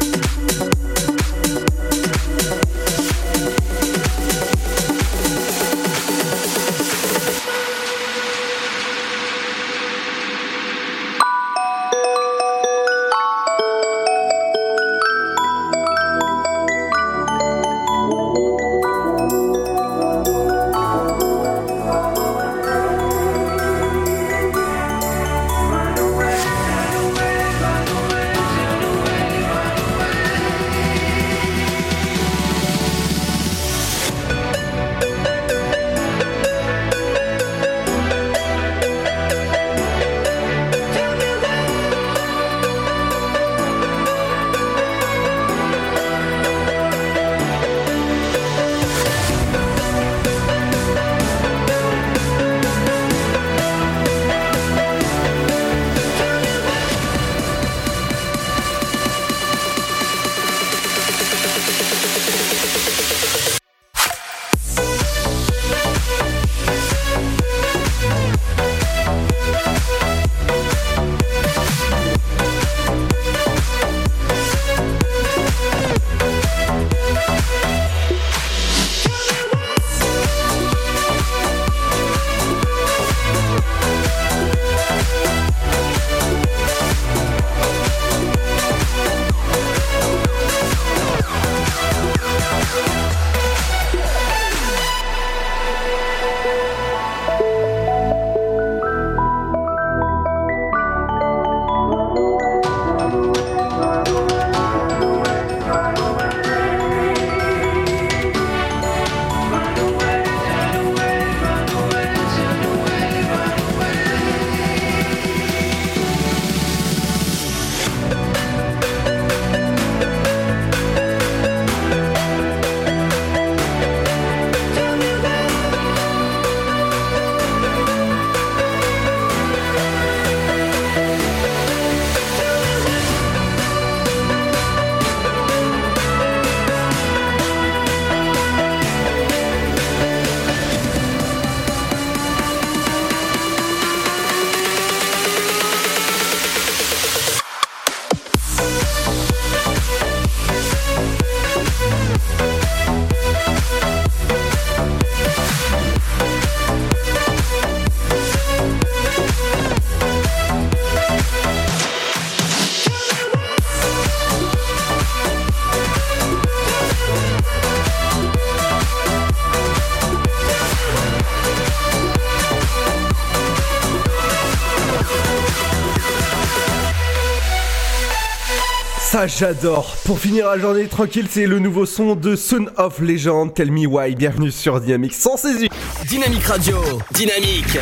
ça j'adore. Pour finir la journée tranquille, c'est le nouveau son de Son of Legend, Tell Me Why. Bienvenue sur Dynamique sans saisir. Dynamique Radio, dynamique.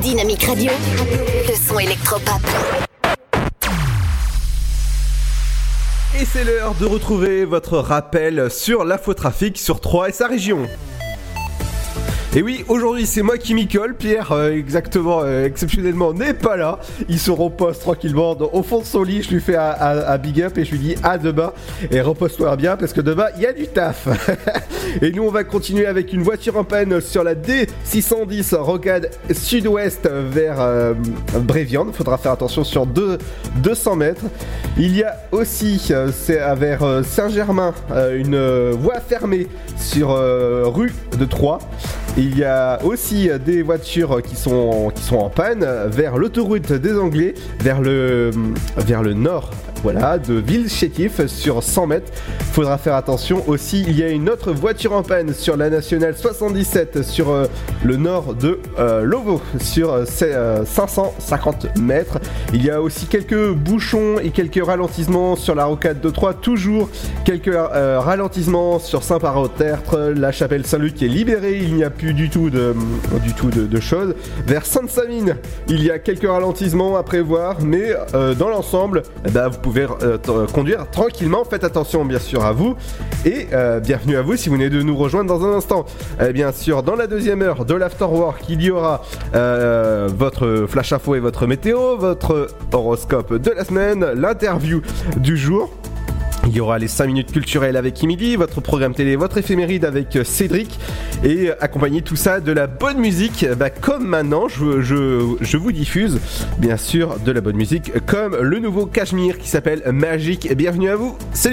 Dynamique Radio, le son électropop. Et c'est l'heure de retrouver votre rappel sur l'infotrafic sur 3 et sa région. Et oui, aujourd'hui c'est moi qui m'y colle. Pierre, euh, exactement, euh, exceptionnellement, n'est pas là. Il se repose tranquillement au fond de son lit. Je lui fais un, big up et je lui dis à demain. Et repose-toi bien parce que demain il y a du taf. et nous on va continuer avec une voiture en panne sur la D610 rocade sud-ouest vers euh, Bréviande. Faudra faire attention sur deux- 200 mètres. Il y a aussi, euh, c'est vers Saint-Germain, une voie fermée sur rue de Troyes. Il y a aussi des voitures qui sont, en panne vers l'autoroute des Anglais, vers le nord voilà, de Ville-Chétif sur 100 mètres. Faudra faire attention aussi, il y a une autre voiture en panne sur la nationale 77 sur euh, le nord de euh, Lovo sur euh, c'est, euh, 550 mètres. Il y a aussi quelques bouchons et quelques ralentissements sur la rocade de 3, toujours quelques ralentissements sur Saint-Parot-Tertre, la chapelle Saint-Luc est libérée, il n'y a plus du tout de, choses. Vers Sainte-Savine, il y a quelques ralentissements à prévoir, mais dans l'ensemble, eh ben, vous pouvez euh, t- conduire tranquillement. Faites attention bien sûr à vous et euh, bienvenue à vous si vous venez de nous rejoindre dans un instant. Eh bien sûr, dans la deuxième heure de l'Afterwork, il y aura euh, votre flash info et votre météo, votre horoscope de la semaine, l'interview du jour. Il y aura les 5 minutes culturelles avec Emily, votre programme télé, votre éphéméride avec euh, Cédric, et euh, accompagner tout ça de la bonne musique, bah, comme maintenant, je, je- vous diffuse bien sûr de la bonne musique, comme le nouveau Cachemire qui s'appelle Magic. Bienvenue à vous, c'est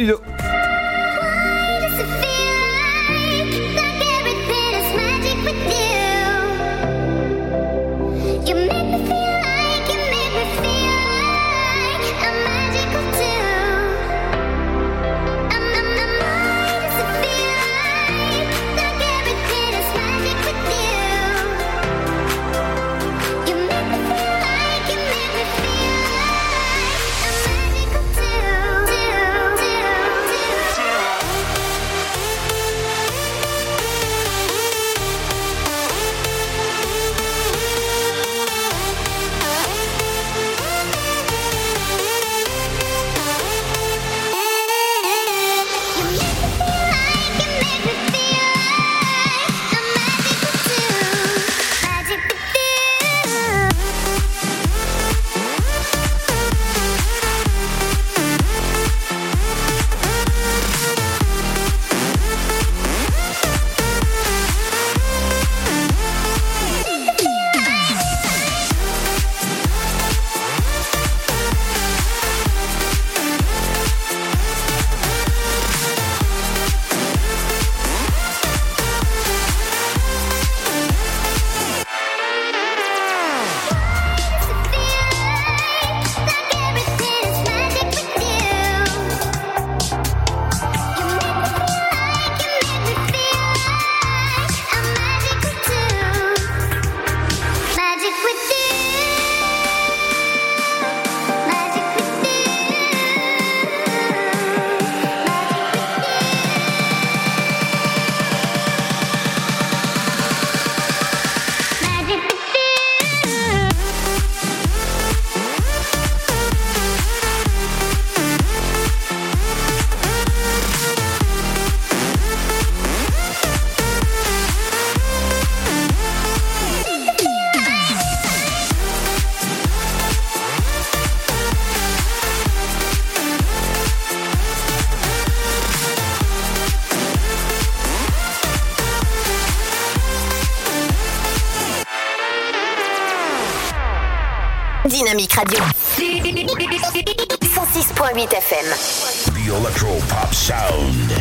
Pop Sound.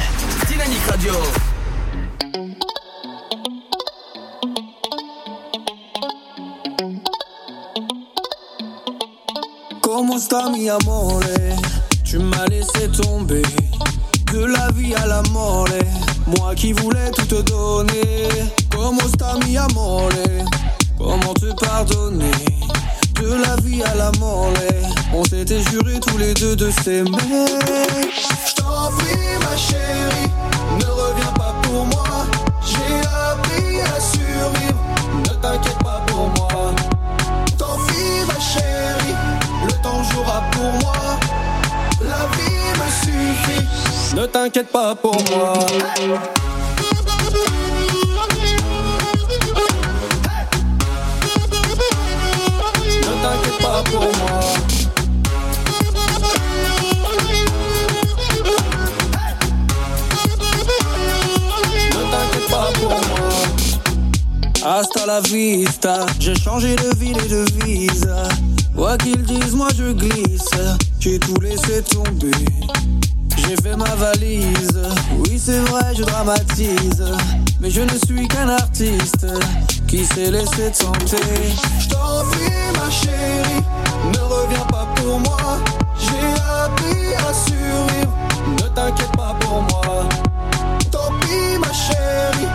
Dynamique Radio. S'est laissé tenter. J't'en prie ma chérie, ne reviens pas pour moi. J'ai appris à survivre, ne t'inquiète pas pour moi. Tant pis ma chérie,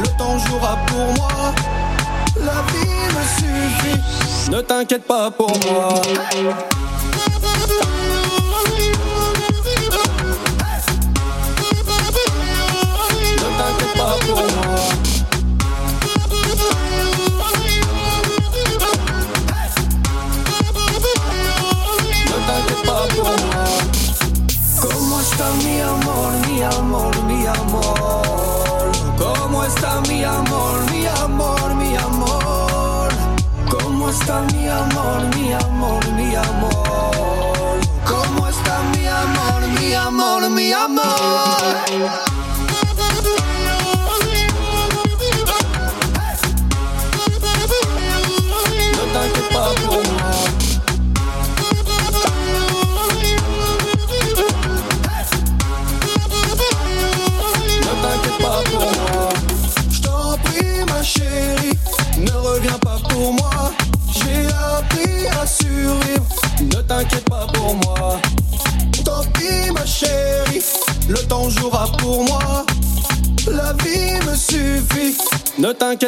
le temps jouera pour moi. La vie me suffit, Ne t'inquiète pas pour moi.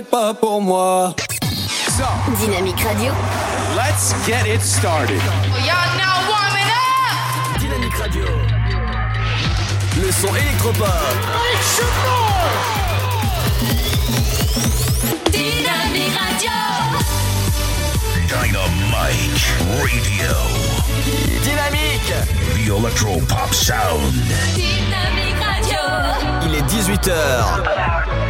T'inquiète pas pour moi. Dynamique Radio. Let's get it started. Y'all now warming up. Dynamique Radio. Le son électropop. Dynamique Radio. Dynamite Radio. Dynamique. The Electro Pop Sound. Dynamique Radio. Il est 18h.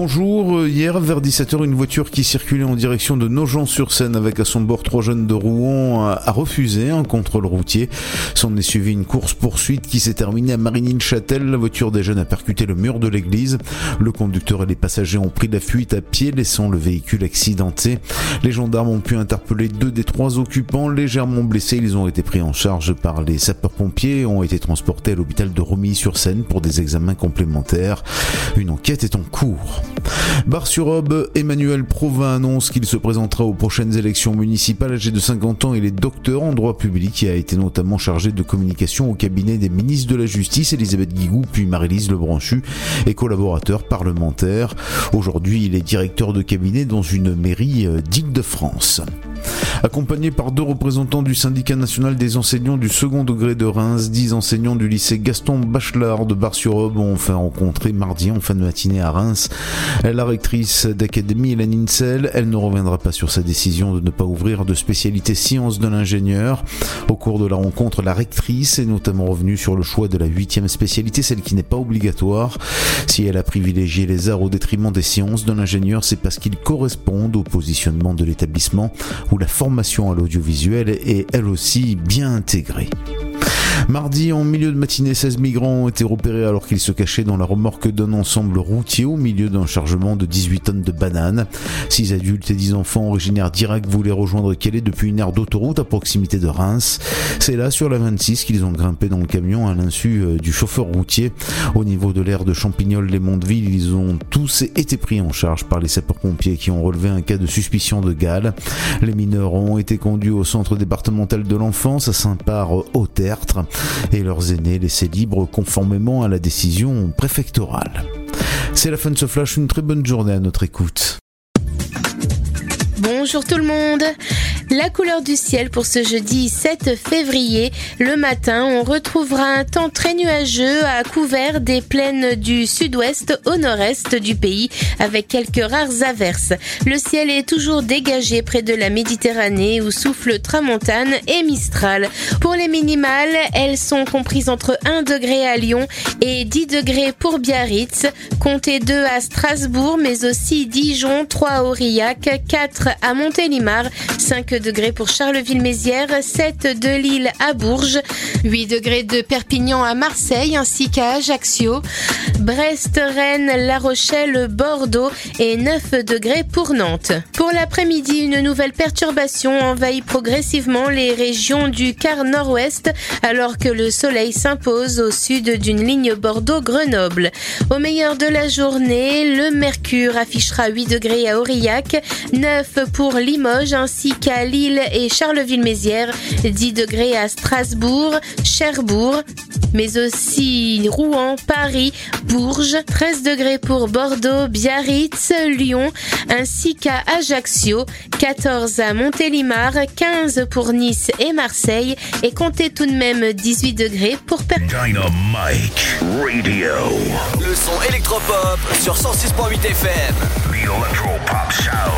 Bonjour, euh, hier vers 17h, une voiture qui circulait en direction de Nogent-sur-Seine avec à son bord trois jeunes de Rouen a refusé un contrôle routier. S'en est suivi une course-poursuite qui s'est terminée à Marigny-le-Châtel. La voiture des jeunes a percuté le mur de l'église. Le conducteur et les passagers ont pris la fuite à pied, laissant le véhicule accidenté. Les gendarmes ont pu interpeller deux des trois occupants légèrement blessés. Ils ont été pris en charge par les sapeurs-pompiers et ont été transportés à l'hôpital de Romilly-sur-Seine pour des examens complémentaires. Une enquête est en cours. Bar-sur-Aube, Emmanuel Provin annonce qu'il se présentera aux prochaines élections municipales. Âgé de 50 ans, il est docteur en droit public et a été notamment chargé de communication au cabinet des ministres de la Justice, Elisabeth Guigou, puis Marie-Lise Lebranchu, et collaborateur parlementaire. Aujourd'hui, il est directeur de cabinet dans une mairie euh, d'Île-de-France. Accompagné par deux représentants du syndicat national des enseignants du second degré de Reims, dix enseignants du lycée Gaston Bachelard de Bar-sur-Aube ont fait rencontrer mardi en fin de matinée à Reims la rectrice d'académie, Hélène Insel. Elle ne reviendra pas sur sa décision de ne pas ouvrir de spécialité sciences de l'ingénieur. Au cours de la rencontre, la rectrice est notamment revenue sur le choix de la huitième spécialité, celle qui n'est pas obligatoire. Si elle a privilégié les arts au détriment des sciences de l'ingénieur, c'est parce qu'ils correspondent au positionnement de l'établissement où la formation à l'audiovisuel est elle aussi bien intégrée. Mardi, en milieu de matinée, 16 migrants ont été repérés alors qu'ils se cachaient dans la remorque d'un ensemble routier au milieu d'un chargement de 18 tonnes de bananes. Six adultes et 10 enfants originaires d'Irak voulaient rejoindre Calais depuis une aire d'autoroute à proximité de Reims. C'est là, sur la 26, qu'ils ont grimpé dans le camion à l'insu euh, du chauffeur routier. Au niveau de l'aire de Champignol-les-Mondeville, ils ont tous été pris en charge par les sapeurs-pompiers qui ont relevé un cas de suspicion de gale. Les mineurs ont été conduits au centre départemental de l'enfance à Saint-Par au Tertre. Et leurs aînés laissés libres conformément à la décision préfectorale. C'est la fin de ce flash, une très bonne journée à notre écoute. Bonjour tout le monde La couleur du ciel pour ce jeudi 7 février. Le matin, on retrouvera un temps très nuageux à couvert des plaines du sud-ouest au nord-est du pays avec quelques rares averses. Le ciel est toujours dégagé près de la Méditerranée où souffle tramontane et mistral. Pour les minimales, elles sont comprises entre 1 degré à Lyon et 10 degrés pour Biarritz. Comptez 2 à Strasbourg mais aussi Dijon, 3 à Aurillac, 4 à Montélimar, 5 degrés pour Charleville-Mézières, 7 de Lille à Bourges, 8 degrés de Perpignan à Marseille ainsi qu'à Ajaccio, Brest, Rennes, La Rochelle, Bordeaux et 9 degrés pour Nantes. Pour l'après-midi, une nouvelle perturbation envahit progressivement les régions du quart nord-ouest alors que le soleil s'impose au sud d'une ligne Bordeaux-Grenoble. Au meilleur de la journée, le mercure affichera 8 degrés à Aurillac, 9 pour Limoges ainsi qu'à Lille et Charleville-Mézières, 10 degrés à Strasbourg, Cherbourg, mais aussi Rouen, Paris, Bourges, 13 degrés pour Bordeaux, Biarritz, Lyon, ainsi qu'à Ajaccio, 14 à Montélimar, 15 pour Nice et Marseille, et comptez tout de même 18 degrés pour Perpignan. Dynamite Radio. Le son électropop sur 106.8 FM. The Electropop Sound.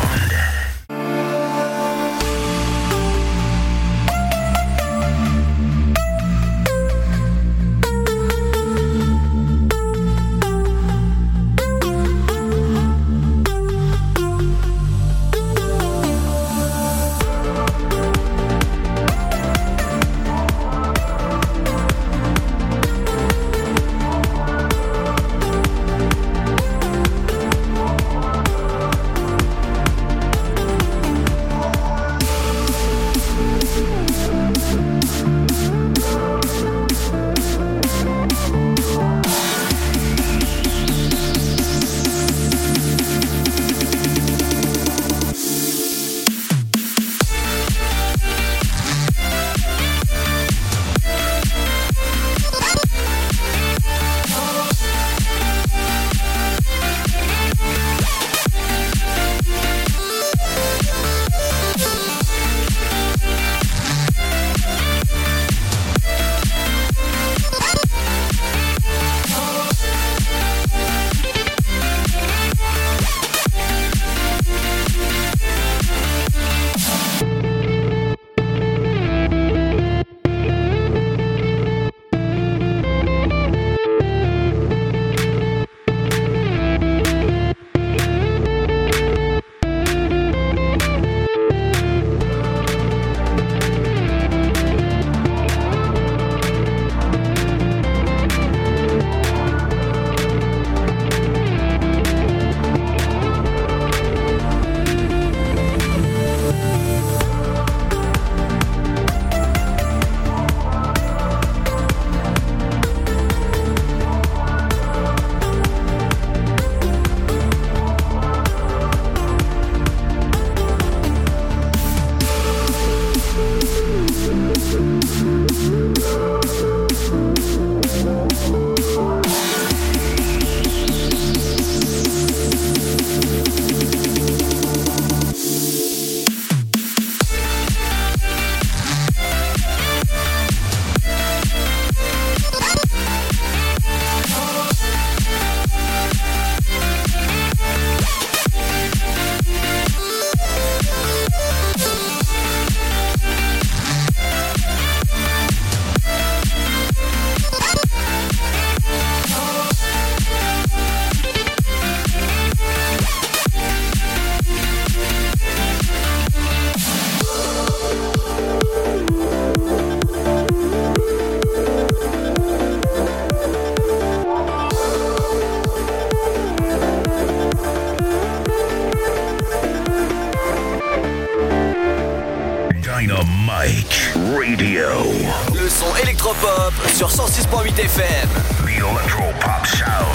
Sur 106.8 FM. Electropop Sound.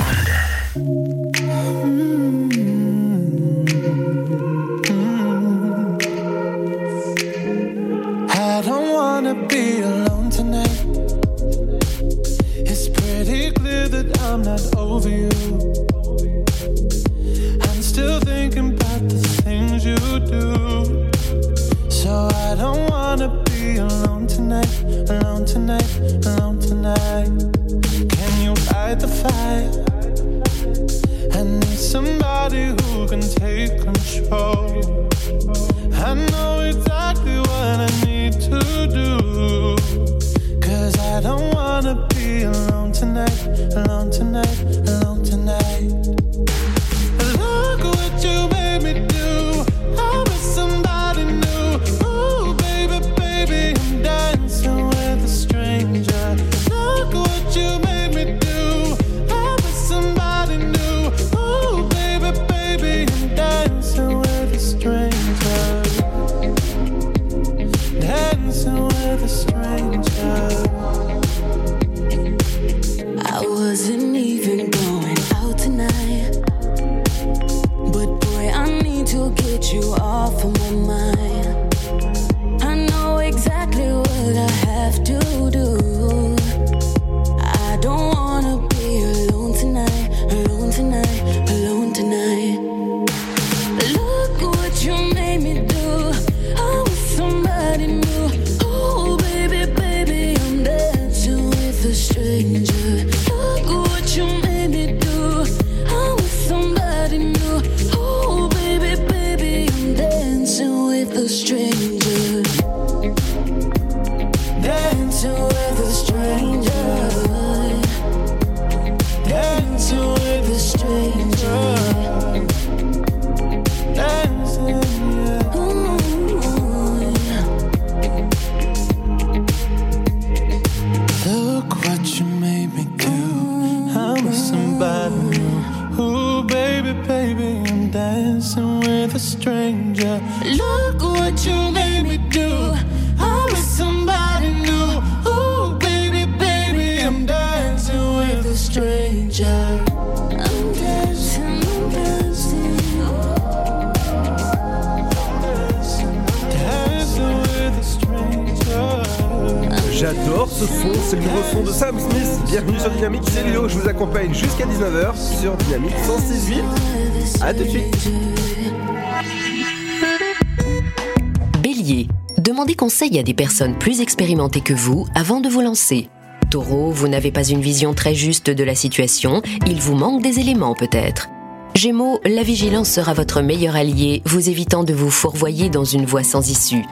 À des personnes plus expérimentées que vous avant de vous lancer. Taureau, vous n'avez pas une vision très juste de la situation, il vous manque des éléments peut-être. Gémeaux, la vigilance sera votre meilleur allié, vous évitant de vous fourvoyer dans une voie sans issue.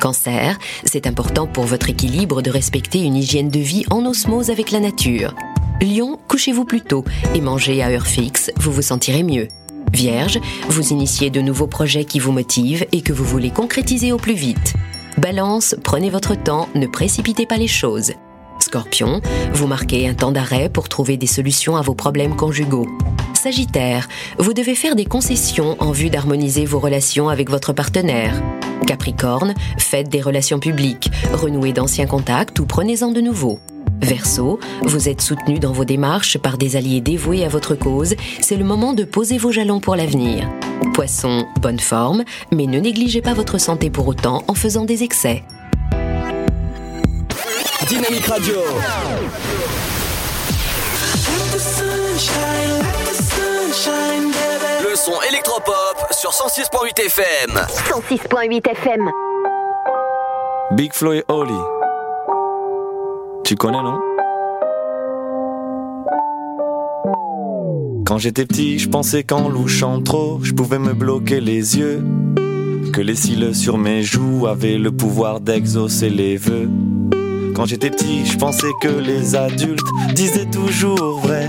Cancer, c'est important pour votre équilibre de respecter une hygiène de vie en osmose avec la nature. Lion, couchez-vous plus tôt et mangez à heure fixe, vous vous sentirez mieux. Vierge, vous initiez de nouveaux projets qui vous motivent et que vous voulez concrétiser au plus vite. Balance, prenez votre temps, ne précipitez pas les choses. Scorpion, vous marquez un temps d'arrêt pour trouver des solutions à vos problèmes conjugaux. Sagittaire, vous devez faire des concessions en vue d'harmoniser vos relations avec votre partenaire. Capricorne, faites des relations publiques, renouez d'anciens contacts ou prenez-en de nouveaux. Verseau, vous êtes soutenu dans vos démarches par des alliés dévoués à votre cause, c'est le moment de poser vos jalons pour l'avenir. Poisson, bonne forme, mais ne négligez pas votre santé pour autant en faisant des excès. Dynamique Radio. Le son électropop sur 106.8 FM. 106.8 FM. Big Flo et Oli. Tu connais, non? Quand j'étais petit, je pensais qu'en louchant trop, je pouvais me bloquer les yeux. Que les cils sur mes joues avaient le pouvoir d'exaucer les vœux. Quand j'étais petit, je pensais que les adultes disaient toujours vrai.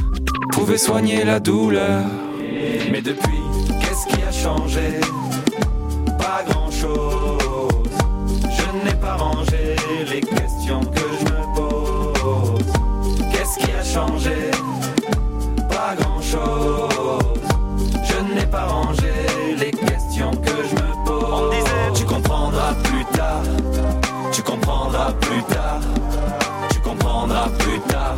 pouvait soigner la douleur. Mais depuis, qu'est-ce qui a changé? Pas grand-chose. Je n'ai pas rangé les questions que je me pose. Qu'est-ce qui a changé? Pas grand-chose. Je n'ai pas rangé les questions que je me pose. On disait, tu comprendras plus tard. Tu comprendras plus tard. Tu comprendras plus tard.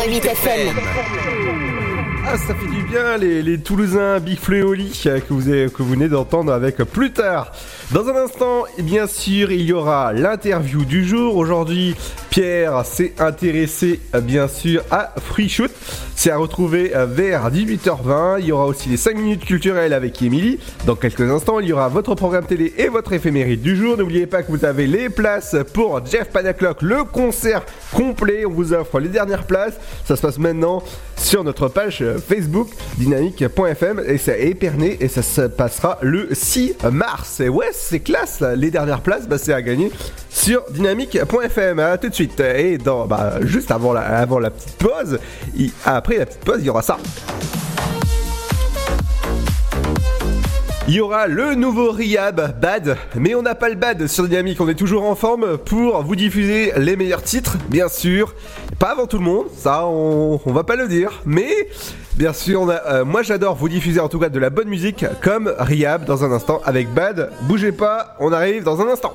106.8 FM. Ah, ça fait du bien, les, les Toulousains Big Fléoli euh, que vous, que vous venez d'entendre avec plus tard. Dans un instant, bien sûr, il y aura l'interview du jour. Aujourd'hui, Pierre s'est intéressé, euh, bien sûr, à Free Shoot. C'est à retrouver euh, vers 18h20. Il y aura aussi les 5 minutes culturelles avec Émilie. Dans quelques instants, il y aura votre programme télé et votre éphéméride du jour. N'oubliez pas que vous avez les places pour Jeff Panaclock, le concert complet. On vous offre les dernières places. Ça se passe maintenant sur notre page euh, Facebook dynamique.fm et ça est perné et ça se passera le 6 mars. Ouais, c'est classe. Les dernières places, bah, c'est à gagner sur dynamique.fm. À tout de suite. Et dans, bah, juste avant la, petite pause, après la petite pause, il y aura ça. Il y aura le nouveau Rihab Bad, mais on n'a pas le Bad sur Dynamique, on est toujours en forme pour vous diffuser les meilleurs titres, bien sûr. Pas avant tout le monde, ça on, va pas le dire, mais bien sûr, euh, moi j'adore vous diffuser en tout cas de la bonne musique comme Rihab dans un instant avec Bad. Bougez pas, on arrive dans un instant.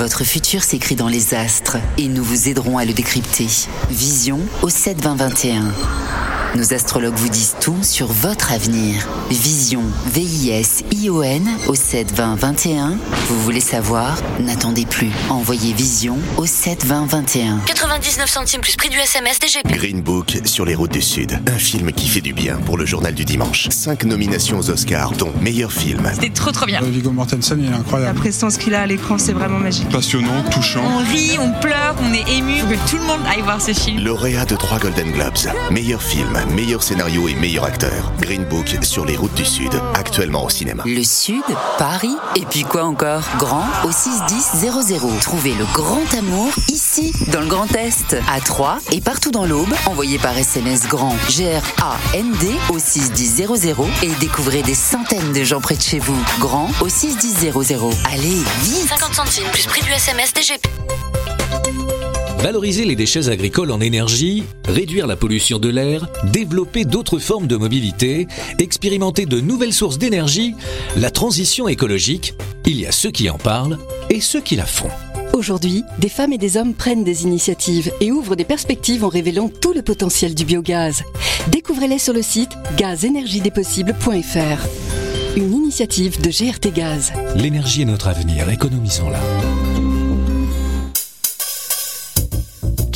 Votre futur s'écrit dans les astres et nous vous aiderons à le décrypter. Vision au 7 20 21. Nos astrologues vous disent tout sur votre avenir. Vision, V-I-S-I-O-N au 7 20 21. Vous voulez savoir? N'attendez plus. Envoyez Vision au 7 20 21. 99 centimes plus prix du SMS DGP. Green Book sur les routes du Sud. Un film qui fait du bien pour le journal du dimanche. Cinq nominations aux Oscars, dont meilleur film. C'était trop trop bien. Viggo Mortensen, il est La incroyable. prestance qu'il a à l'écran, c'est vraiment magique. Passionnant, touchant. On rit, on pleure, on est ému. Faut que tout le monde aille voir ce film. Lauréat de trois Golden Globes. Meilleur film, meilleur scénario et meilleur acteur. Green Book sur les routes du Sud, actuellement au cinéma. Le Sud, Paris, et puis quoi encore? Grand au 61000. Trouvez le grand amour ici, dans le Grand Est, à Troyes et partout dans l'Aube. Envoyez par SMS grand G-R-A-N-D au 61000 et découvrez des centaines de gens près de chez vous. Grand au 61000. Allez, vite 50 centimes plus prix du SMS DGP. Valoriser les déchets agricoles en énergie, réduire la pollution de l'air, développer d'autres formes de mobilité, expérimenter de nouvelles sources d'énergie, la transition écologique, il y a ceux qui en parlent et ceux qui la font. Aujourd'hui, des femmes et des hommes prennent des initiatives et ouvrent des perspectives en révélant tout le potentiel du biogaz. Découvrez-les sur le site gazenergiedespossibles.fr. Une initiative de GRT Gaz. L'énergie est notre avenir, économisons-la.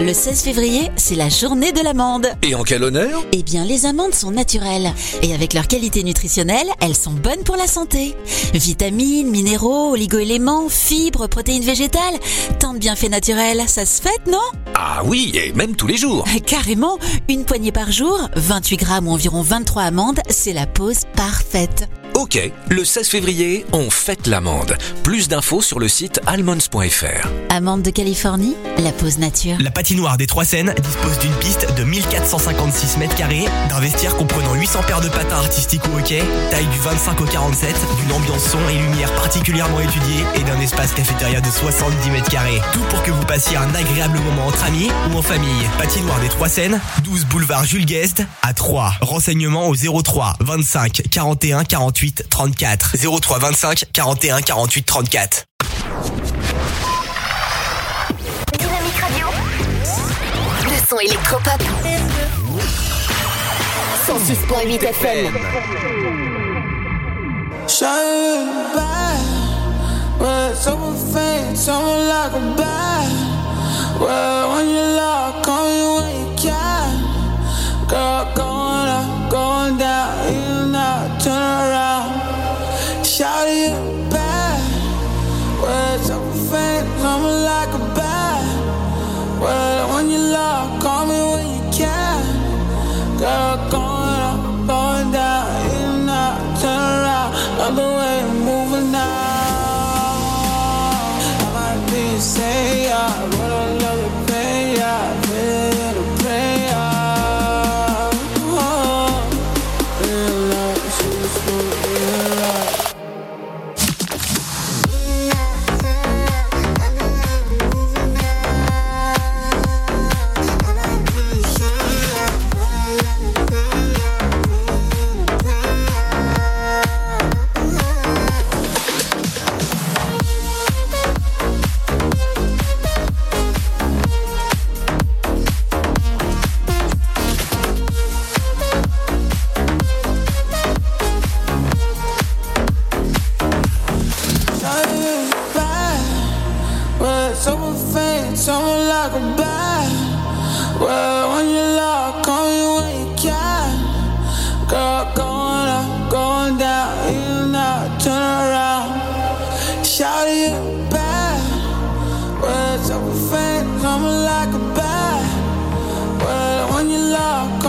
Le 16 février, c'est la journée de l'amande. Et en quel honneur? Eh bien, les amandes sont naturelles. Et avec leur qualité nutritionnelle, elles sont bonnes pour la santé. Vitamines, minéraux, oligoéléments, fibres, protéines végétales. Tant de bienfaits naturels, ça se fête, non? Ah oui, et même tous les jours. Carrément, une poignée par jour, 28 grammes ou environ 23 amandes, c'est la pause parfaite. Ok, le 16 février, on fête l'amande. Plus d'infos sur le site almonds.fr. Amande de Californie, la pause nature. La patinoire des Trois Seines dispose d'une piste de 1456 mètres carrés, d'un vestiaire comprenant 800 paires de patins artistiques ou hockey, taille du 25 au 47, d'une ambiance son et lumière particulièrement étudiée et d'un espace cafétéria de 70 mètres carrés. Tout pour que vous passiez un agréable moment entre amis ou en famille. Patinoire des Trois Seines, 12 boulevard Jules Guest à 3. Renseignements au 03 25 41 48 34. 03 25 41 48 34. Dynamique Radio. Le son électropop. 106.8 FM. Shine back, well, someone faint, someone like a bat. Well, when you lock, call me when you can. Girl, going turn around. Shout you back, well, someone faint, someone like a bat. Well, when you lock, call me when you can. Girl, going someone like a bat. Well, when you lock, call me when you can. Girl, going up, going down, in out, turn around. Shout you back, well, someone faint, someone like a bat. Well, when you lock,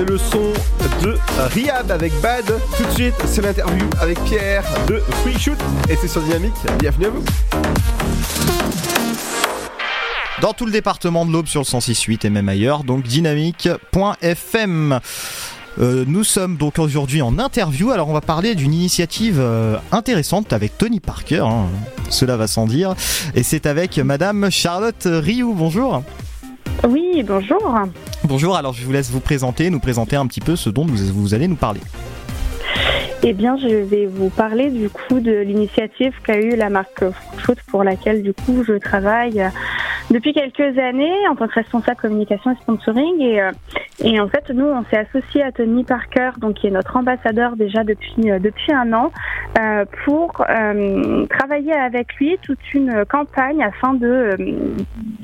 c'est le son de Rihab avec Bad. Tout de suite, c'est l'interview avec Pierre de Free Shoot et c'est sur Dynamique. Bienvenue à vous. Dans tout le département de l'Aube sur le 106.8 et même ailleurs, donc dynamique.fm. Euh, nous sommes donc aujourd'hui en interview, alors on va parler d'une initiative euh, intéressante avec Tony Parker, hein. cela va sans dire, et c'est avec Madame Charlotte Rioux, bonjour. Oui, bonjour. Bonjour, alors je vous laisse vous présenter, nous présenter un petit peu ce dont vous, vous allez nous parler. Eh bien, je vais vous parler du coup de l'initiative qu'a eu la marque Foot pour laquelle du coup je travaille depuis quelques années en tant que responsable communication et sponsoring. Et, euh, et en fait, nous, on s'est associé à Tony Parker, donc qui est notre ambassadeur déjà depuis euh, depuis un an, euh, pour euh, travailler avec lui toute une campagne afin de euh,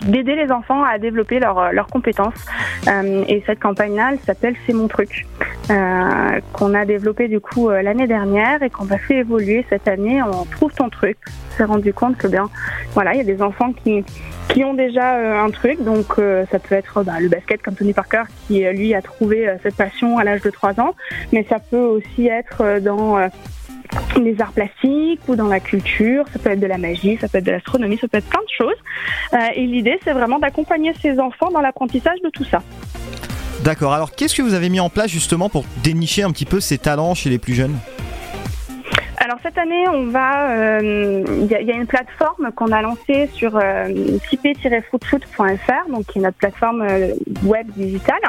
d'aider les enfants à développer leurs leurs compétences. Euh, et cette campagne-là, elle s'appelle C'est mon truc, euh, qu'on a développé du coup euh, l'année dernière et qu'on va fait évoluer cette année. On trouve ton truc. On s'est rendu compte que bien, voilà, il y a des enfants qui qui ont déjà euh, un truc, donc euh, ça peut être bah, le basket comme Tony Parker qui euh, lui a trouvé cette passion à l'âge de 3 ans, mais ça peut aussi être dans les arts plastiques ou dans la culture, ça peut être de la magie, ça peut être de l'astronomie, ça peut être plein de choses. Et l'idée c'est vraiment d'accompagner ces enfants dans l'apprentissage de tout ça. D'accord, alors qu'est-ce que vous avez mis en place justement pour dénicher un petit peu ces talents chez les plus jeunes? Alors cette année, on va, euh, il y, a- il y a une plateforme qu'on a lancée sur euh, tipe-footfoot.fr, donc qui est notre plateforme euh, web digitale,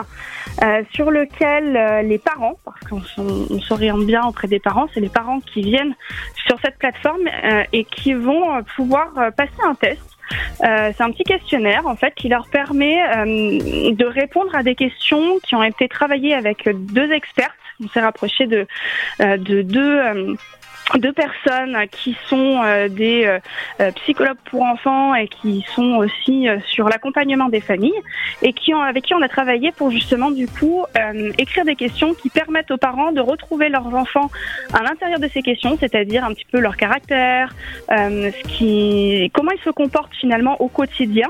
euh, sur lequel euh, les parents, parce qu'on s'oriente bien auprès des parents, c'est les parents qui viennent sur cette plateforme euh, et qui vont euh, pouvoir euh, passer un test. Euh, c'est un petit questionnaire en fait qui leur permet euh, de répondre à des questions qui ont été travaillées avec deux expertes. On s'est rapproché de, euh, de deux deux personnes qui sont euh, des euh, euh, psychologues pour enfants et qui sont aussi sur l'accompagnement des familles et qui ont, avec qui on a travaillé pour justement du coup écrire des questions qui permettent aux parents de retrouver leurs enfants à l'intérieur de ces questions, c'est-à-dire un petit peu leur caractère, ce qui, comment ils se comportent finalement au quotidien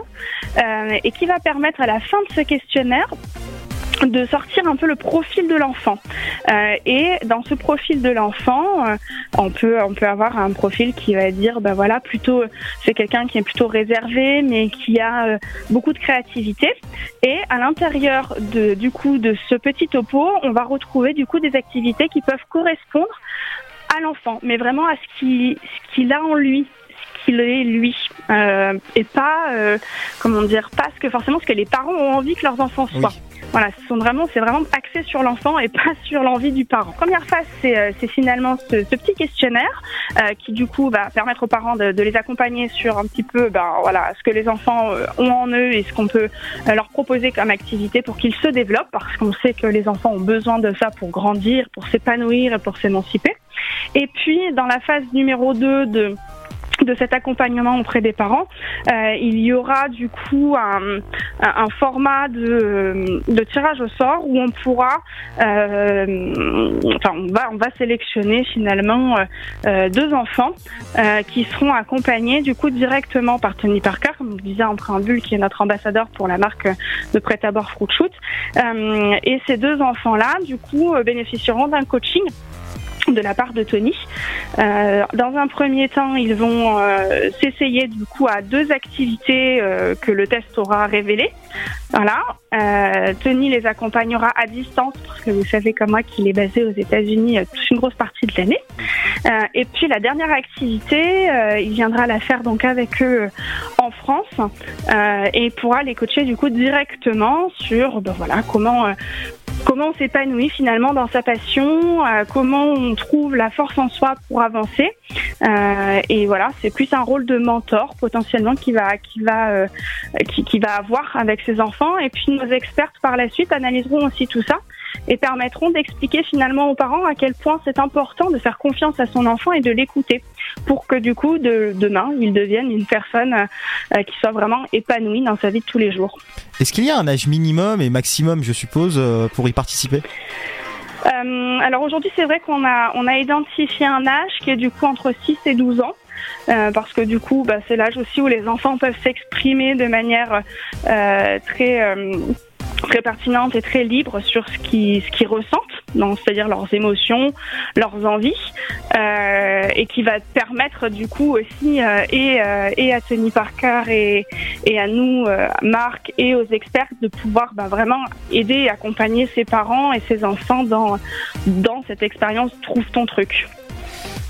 et qui va permettre à la fin de ce questionnaire de sortir un peu le profil de l'enfant. Euh, et dans ce profil de l'enfant, euh, on peut on peut avoir un profil qui va dire ben voilà plutôt c'est quelqu'un qui est plutôt réservé mais qui a euh, beaucoup de créativité. Et à l'intérieur de du coup de ce petit topo, on va retrouver du coup des activités qui peuvent correspondre à l'enfant, mais vraiment à ce qui ce qu'il a en lui ce qu'il est lui euh, et pas euh, comment dire pas ce que forcément ce que les parents ont envie que leurs enfants soient. Voilà, ce vraiment, c'est vraiment axé sur l'enfant et pas sur l'envie du parent. Première phase, c'est euh, c'est finalement ce, petit questionnaire euh, qui du coup va permettre aux parents de, les accompagner sur un petit peu, ben voilà, ce que les enfants euh, ont en eux et ce qu'on peut leur proposer comme activité pour qu'ils se développent, parce qu'on sait que les enfants ont besoin de ça pour grandir, pour s'épanouir et pour s'émanciper. Et puis dans la phase numéro 2 de de cet accompagnement auprès des parents, euh, il y aura du coup un, format de, tirage au sort où on pourra, euh, enfin on va on va sélectionner finalement euh, deux enfants qui seront accompagnés du coup directement par Tony Parker, comme je disais en préambule, qui est notre ambassadeur pour la marque de prêt-à-bord Fruit Shoot. Et ces deux enfants là, du coup, bénéficieront d'un coaching de la part de Tony. Euh, dans un premier temps, ils vont euh, s'essayer du coup à deux activités euh, que le test aura révélées. Voilà. Tony les accompagnera à distance parce que vous savez comme moi qu'il est basé aux États-Unis toute une grosse partie de l'année. Et puis la dernière activité, il viendra la faire donc avec eux en France et pourra les coacher du coup directement sur ben voilà comment comment on s'épanouit finalement dans sa passion, euh, comment on trouve la force en soi pour avancer. Euh, et voilà, c'est plus un rôle de mentor potentiellement qui va qui va euh, va avoir avec ses enfants. Et puis nos expertes par la suite analyseront aussi tout ça et permettront d'expliquer finalement aux parents à quel point c'est important de faire confiance à son enfant et de l'écouter pour que du coup de, demain il devienne une personne euh, qui soit vraiment épanouie dans sa vie de tous les jours. Est-ce qu'il y a un âge minimum et maximum, je suppose, euh, pour y participer? Euh, alors aujourd'hui, c'est vrai qu'on a, on a identifié un âge qui est du coup entre 6 et 12 ans. euh, parce que du coup, bah, c'est l'âge aussi où les enfants peuvent s'exprimer de manière euh, très, euh, très pertinentes et très libres sur ce qu'ils ce qu'ils ressentent, c'est-à-dire leurs émotions, leurs envies, euh, et qui va permettre du coup aussi euh, et, euh, et à Tony Parker et, et à nous, Marc, et aux experts de pouvoir bah, vraiment aider et accompagner ses parents et ses enfants dans, dans cette expérience Trouve ton truc.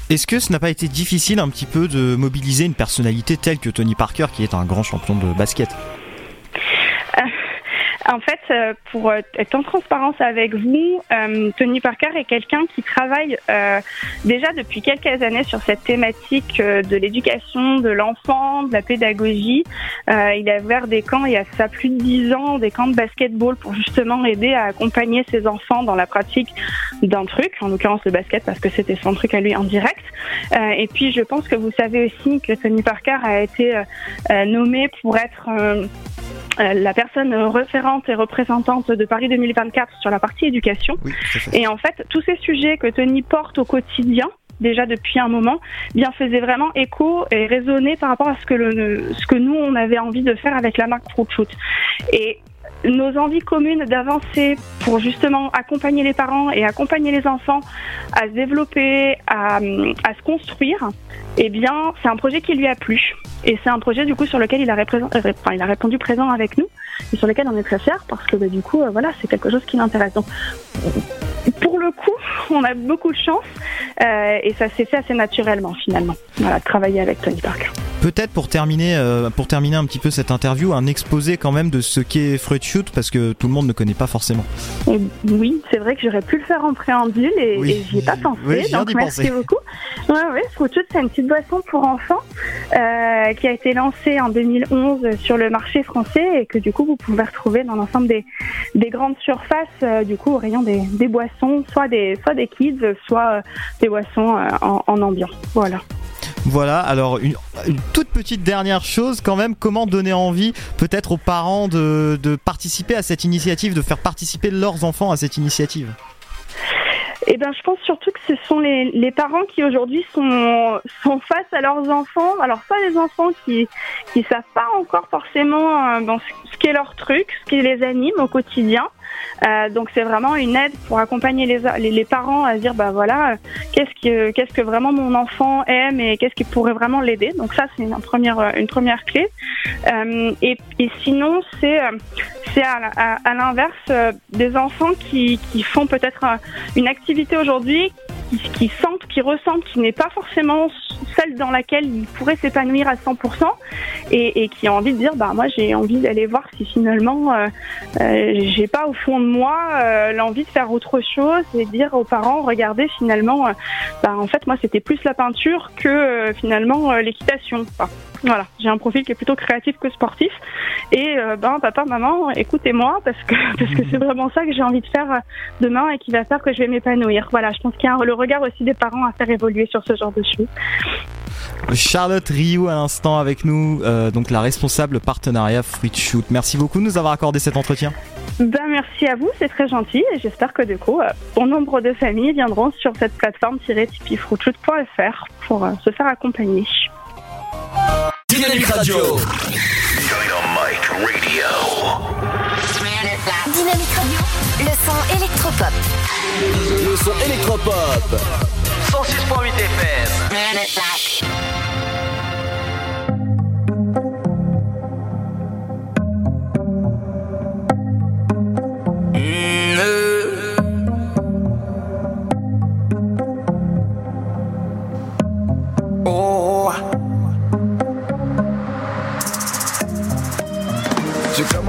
Est-ce que ce n'a pas été difficile un petit peu de mobiliser une personnalité telle que Tony Parker, qui est un grand champion de basket? En fait, euh, pour euh, être en transparence avec vous, euh, Tony Parker est quelqu'un qui travaille déjà depuis quelques années sur cette thématique de l'éducation de l'enfant, de la pédagogie. Il a ouvert des camps il y a ça plus de dix ans, des camps de basketball pour justement aider à accompagner ses enfants dans la pratique d'un truc, en l'occurrence le basket parce que c'était son truc à lui en direct. Et puis je pense que vous savez aussi que Tony Parker a été nommé pour être la personne référente et représentante de Paris 2024 sur la partie éducation. Et en fait, tous ces sujets que Tony porte au quotidien, déjà depuis un moment, bien faisaient vraiment écho et résonnaient par rapport à ce que, le, ce que nous, on avait envie de faire avec la marque Fruit Shoot. Et nos envies communes d'avancer pour justement accompagner les parents et accompagner les enfants à se développer, à, à se construire, eh bien, c'est un projet qui lui a plu. Et c'est un projet du coup sur lequel il a, euh, répondu présent avec nous et sur lequel on est très fiers parce que bah, du coup, euh, voilà, c'est quelque chose qui l'intéresse. Donc, pour le coup, on a beaucoup de chance euh, et ça s'est fait assez naturellement finalement. Voilà, de travailler avec Tony Parker. Peut-être pour terminer, euh, pour terminer un petit peu cette interview, un exposé quand même de ce qu'est Fruit Shoot parce que tout le monde ne connaît pas forcément. Et oui, c'est vrai que j'aurais pu le faire en préambule et, Oui. et j'y ai pas pensé. Oui, donc merci penser. beaucoup. Ouais, ouais, Fruit Shoot, c'est une petite boisson pour enfants euh, qui a été lancée en 2011 sur le marché français et que du coup vous pouvez retrouver dans l'ensemble des, des grandes surfaces, du coup au rayon des, des boissons, soit des soit des kids, soit euh, des boissons euh, en, en ambiant. Voilà. Voilà, alors une, une toute petite dernière chose quand même, comment donner envie peut-être aux parents de, de participer à cette initiative, de faire participer leurs enfants à cette initiative? Eh ben, je pense surtout que ce sont les, les parents qui aujourd'hui sont, sont face à leurs enfants. Alors, soit les enfants qui qui savent pas encore forcément euh, bon, ce qu'est leur truc, ce qui les anime au quotidien. Euh, donc, c'est vraiment une aide pour accompagner les, les, les parents à dire, bah voilà, qu'est-ce que qu'est-ce que vraiment mon enfant aime et qu'est-ce qui pourrait vraiment l'aider. Donc, ça, c'est une première euh, une première clé. Euh, et, et sinon, c'est euh, c'est à, à, à l'inverse des enfants qui, qui font peut-être une activité aujourd'hui qui, qui sentent, qui ressentent, qui n'est pas forcément celle dans laquelle ils pourraient s'épanouir à 100% et, et qui ont envie de dire bah moi j'ai envie d'aller voir si finalement euh, euh, j'ai pas au fond de moi euh, l'envie de faire autre chose et dire aux parents regardez finalement bah en fait moi c'était plus la peinture que finalement l'équitation Enfin, voilà. J'ai un profil qui est plutôt créatif que sportif et ben papa maman écoutez-moi parce que parce que c'est vraiment ça que j'ai envie de faire demain et qui va faire que je vais m'épanouir. Voilà. Je pense qu'il y a le regard aussi des parents à faire évoluer sur ce genre de choses Charlotte Rioux à l'instant avec nous, euh, donc la responsable partenariat Fruit Shoot. Merci beaucoup de nous avoir accordé cet entretien. Ben, merci à vous, c'est très gentil et j'espère que du coup, euh, bon nombre de familles viendront sur cette plateforme tipifruitshoot.fr pour euh, se faire accompagner. Dynamique Radio. Dynamique Radio, le son électropop. Le son électropop. 106.8 FM. Oh.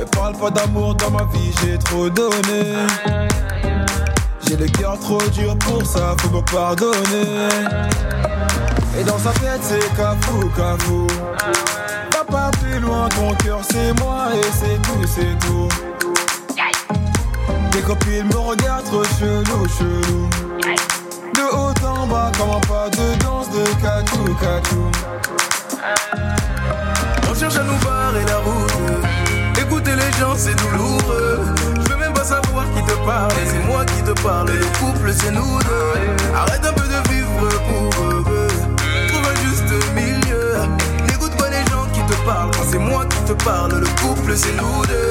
Mais parle pas d'amour dans ma vie, j'ai trop donné. J'ai le cœur trop dur pour ça, faut me pardonner. Et dans sa tête, c'est cafou, cafou. Va pas plus loin, ton cœur c'est moi et c'est tout, c'est tout. Tes copines me regardent trop chelou, chelou. De haut en bas, comme un pas de danse de cachou, cachou. On cherche à nous barrer la route. Les gens, c'est douloureux. Je veux même pas savoir qui te parle. C'est moi qui te parle. Le couple, c'est nous deux. Arrête un peu de vivre pour eux. Trouve un juste milieu. N'écoute pas les gens qui te parlent. C'est moi qui te parle, le couple, c'est nous deux.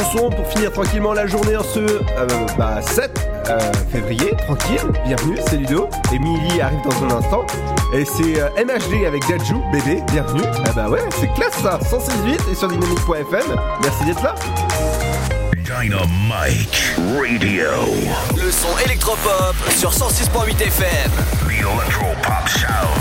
J'adore ce son pour finir tranquillement la journée en ce euh, bah, 7 euh, février, tranquille, bienvenue, c'est Ludo. Emily arrive dans un instant. Et c'est euh, MHD avec Dajou, bébé, bienvenue. Ah bah ouais, c'est classe ça, 168 et sur dynamique.fm. Merci d'être là. Dynamite Radio. Le son électropop sur 106.8 FM. The Electropop Sound.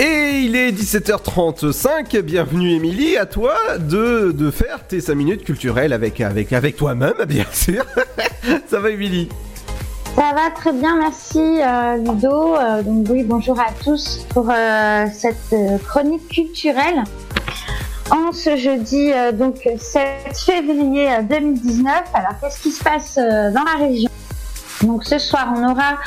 Et il est 17h35, bienvenue Émilie, à toi de, de faire tes 5 minutes culturelles avec, avec, avec toi-même, bien sûr. Ça va Émilie? Ça va très bien, merci euh, Ludo. Euh, donc oui, bonjour à tous pour euh, cette chronique culturelle. En ce jeudi donc 7 février euh, 2019, alors qu'est-ce qui se passe dans la région? Donc ce soir, on aura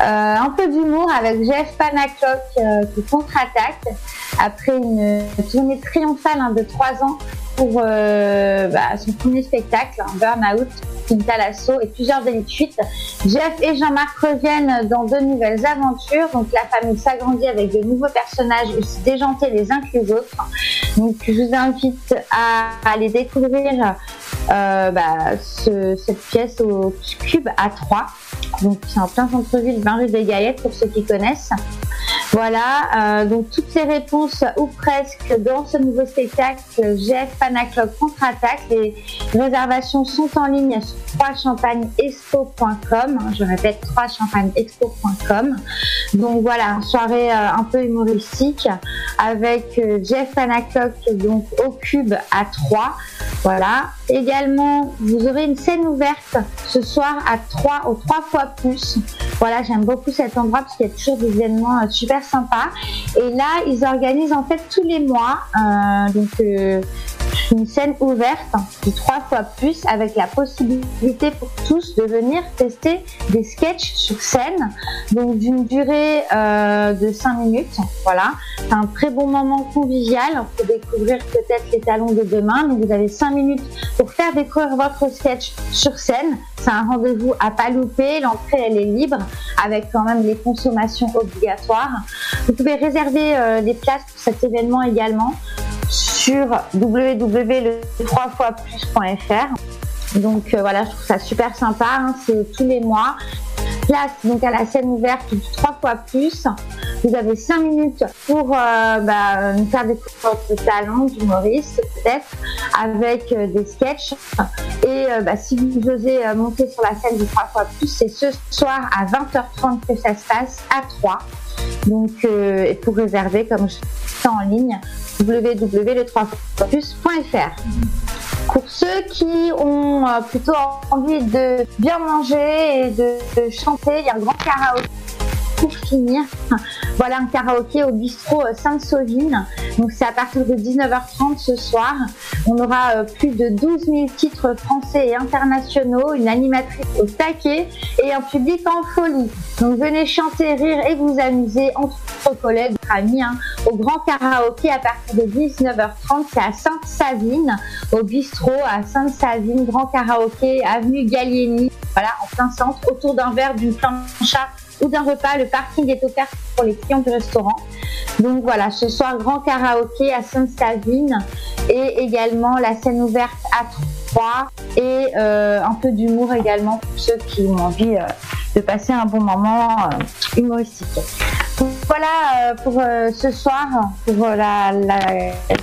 euh, un peu d'humour avec Jeff Panaclock euh, qui contre-attaque après une tournée triomphale hein, de 3 ans pour euh, bah, son premier spectacle, un Burnout, Quinta Lasso et plusieurs délits de fuite. Jeff et Jean-Marc reviennent dans de nouvelles aventures. Donc la famille s'agrandit avec de nouveaux personnages aussi déjantés les uns que les autres. Donc je vous invite à aller découvrir euh, bah, ce- cette pièce au Cube A3. Donc c'est en plein centre-ville, 20 rue des Gaillettes pour ceux qui connaissent. Voilà, euh, donc toutes les réponses ou presque dans ce nouveau spectacle Jeff Panaclock contre-attaque. Les réservations sont en ligne sur 3champagneexpo.com. Je répète 3champagneexpo.com. Donc voilà, soirée euh, un peu humoristique avec Jeff Panaclock donc au cube à 3. Voilà. Également, vous aurez une scène ouverte ce soir à 3 au 3 fois plus. Voilà, j'aime beaucoup cet endroit parce qu'il y a toujours des événements euh, super sympas. Et là, ils organisent en fait tous les mois, euh, donc euh, une scène ouverte de trois fois plus avec la possibilité pour tous de venir tester des sketchs sur scène, donc d'une durée euh, de 5 minutes. Voilà, c'est un très bon moment convivial pour découvrir peut-être les talons de demain. Donc vous avez 5 minutes pour faire découvrir votre sketch sur scène. C'est un rendez-vous à pas louper. L'entrée elle est libre avec quand même les consommations obligatoires. Vous pouvez réserver euh, des places pour cet événement également sur www.le3foisplus.fr. Donc euh, voilà, je trouve ça super sympa. hein, c'est tous les mois. Place donc à la scène ouverte du 3 fois plus. Vous avez 5 minutes pour euh, bah, faire découvrir votre talent d'humoriste peut-être avec euh, des sketchs. Et euh, bah, si vous osez monter sur la scène du 3 fois plus, c'est ce soir à 20h30 que ça se passe à 3. Donc, euh, pour réserver, comme je suis en ligne, www.le3plus.fr. Pour ceux qui ont euh, plutôt envie de bien manger et de, de chanter, il y a un grand karaoké pour finir. Voilà un karaoké au bistrot euh, Sainte-Sauvine. Donc c'est à partir de 19h30 ce soir. On aura euh, plus de 12 000 titres français et internationaux, une animatrice au taquet et un public en folie. Donc venez chanter, rire et vous amuser entre collègues, entre amis, hein, au grand karaoké à partir de 19h30. C'est à Sainte-Savine, au bistrot à Sainte-Savine, grand karaoké, avenue Gallieni, voilà, en plein centre, autour d'un verre, d'une plancha ou d'un repas. Le parking est offert pour les clients du restaurant. Donc voilà, ce soir, grand karaoké à Sainte-Savine et également la scène ouverte à 3 et euh, un peu d'humour également pour ceux qui ont envie euh, de passer un bon moment euh, humoristique. Voilà pour ce soir, pour la, la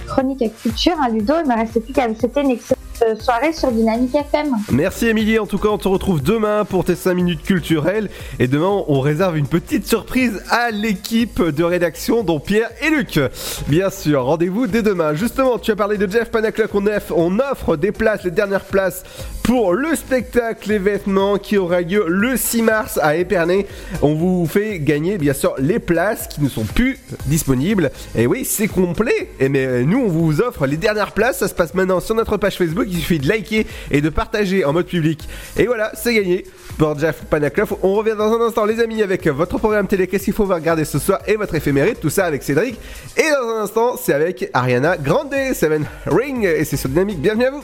chronique culture. Hein, Ludo, il me reste plus qu'à vous souhaiter une excellente soirée sur Dynamique FM. Merci Émilie, en tout cas on te retrouve demain pour tes 5 minutes culturelles et demain on réserve une petite surprise à l'équipe de rédaction dont Pierre et Luc. Bien sûr, rendez-vous dès demain. Justement, tu as parlé de Jeff Panaclock, on, on offre des places, les dernières places pour le spectacle événement qui aura lieu le 6 mars à Épernay. On vous fait gagner bien sûr les places qui ne sont plus disponibles. Et oui, c'est complet. Et mais nous on vous offre les dernières places, ça se passe maintenant sur notre page Facebook, il suffit de liker et de partager en mode public. Et voilà, c'est gagné pour Jeff Panacloff. On revient dans un instant les amis avec votre programme télé, qu'est-ce qu'il faut regarder ce soir et votre éphéméride, tout ça avec Cédric. Et dans un instant, c'est avec Ariana Grande, Seven Ring et c'est sur Dynamique. Bienvenue à vous.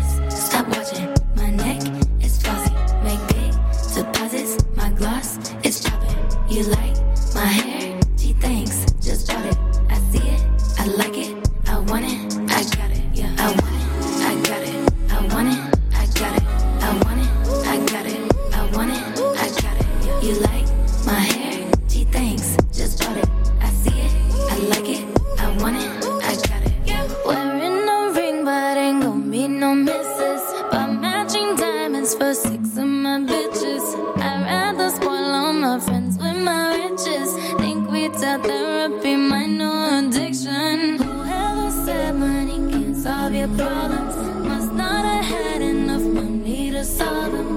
My gloss is chopping. You like therapy my new addiction. Whoever said money can't solve your problems must not have had enough money to solve them.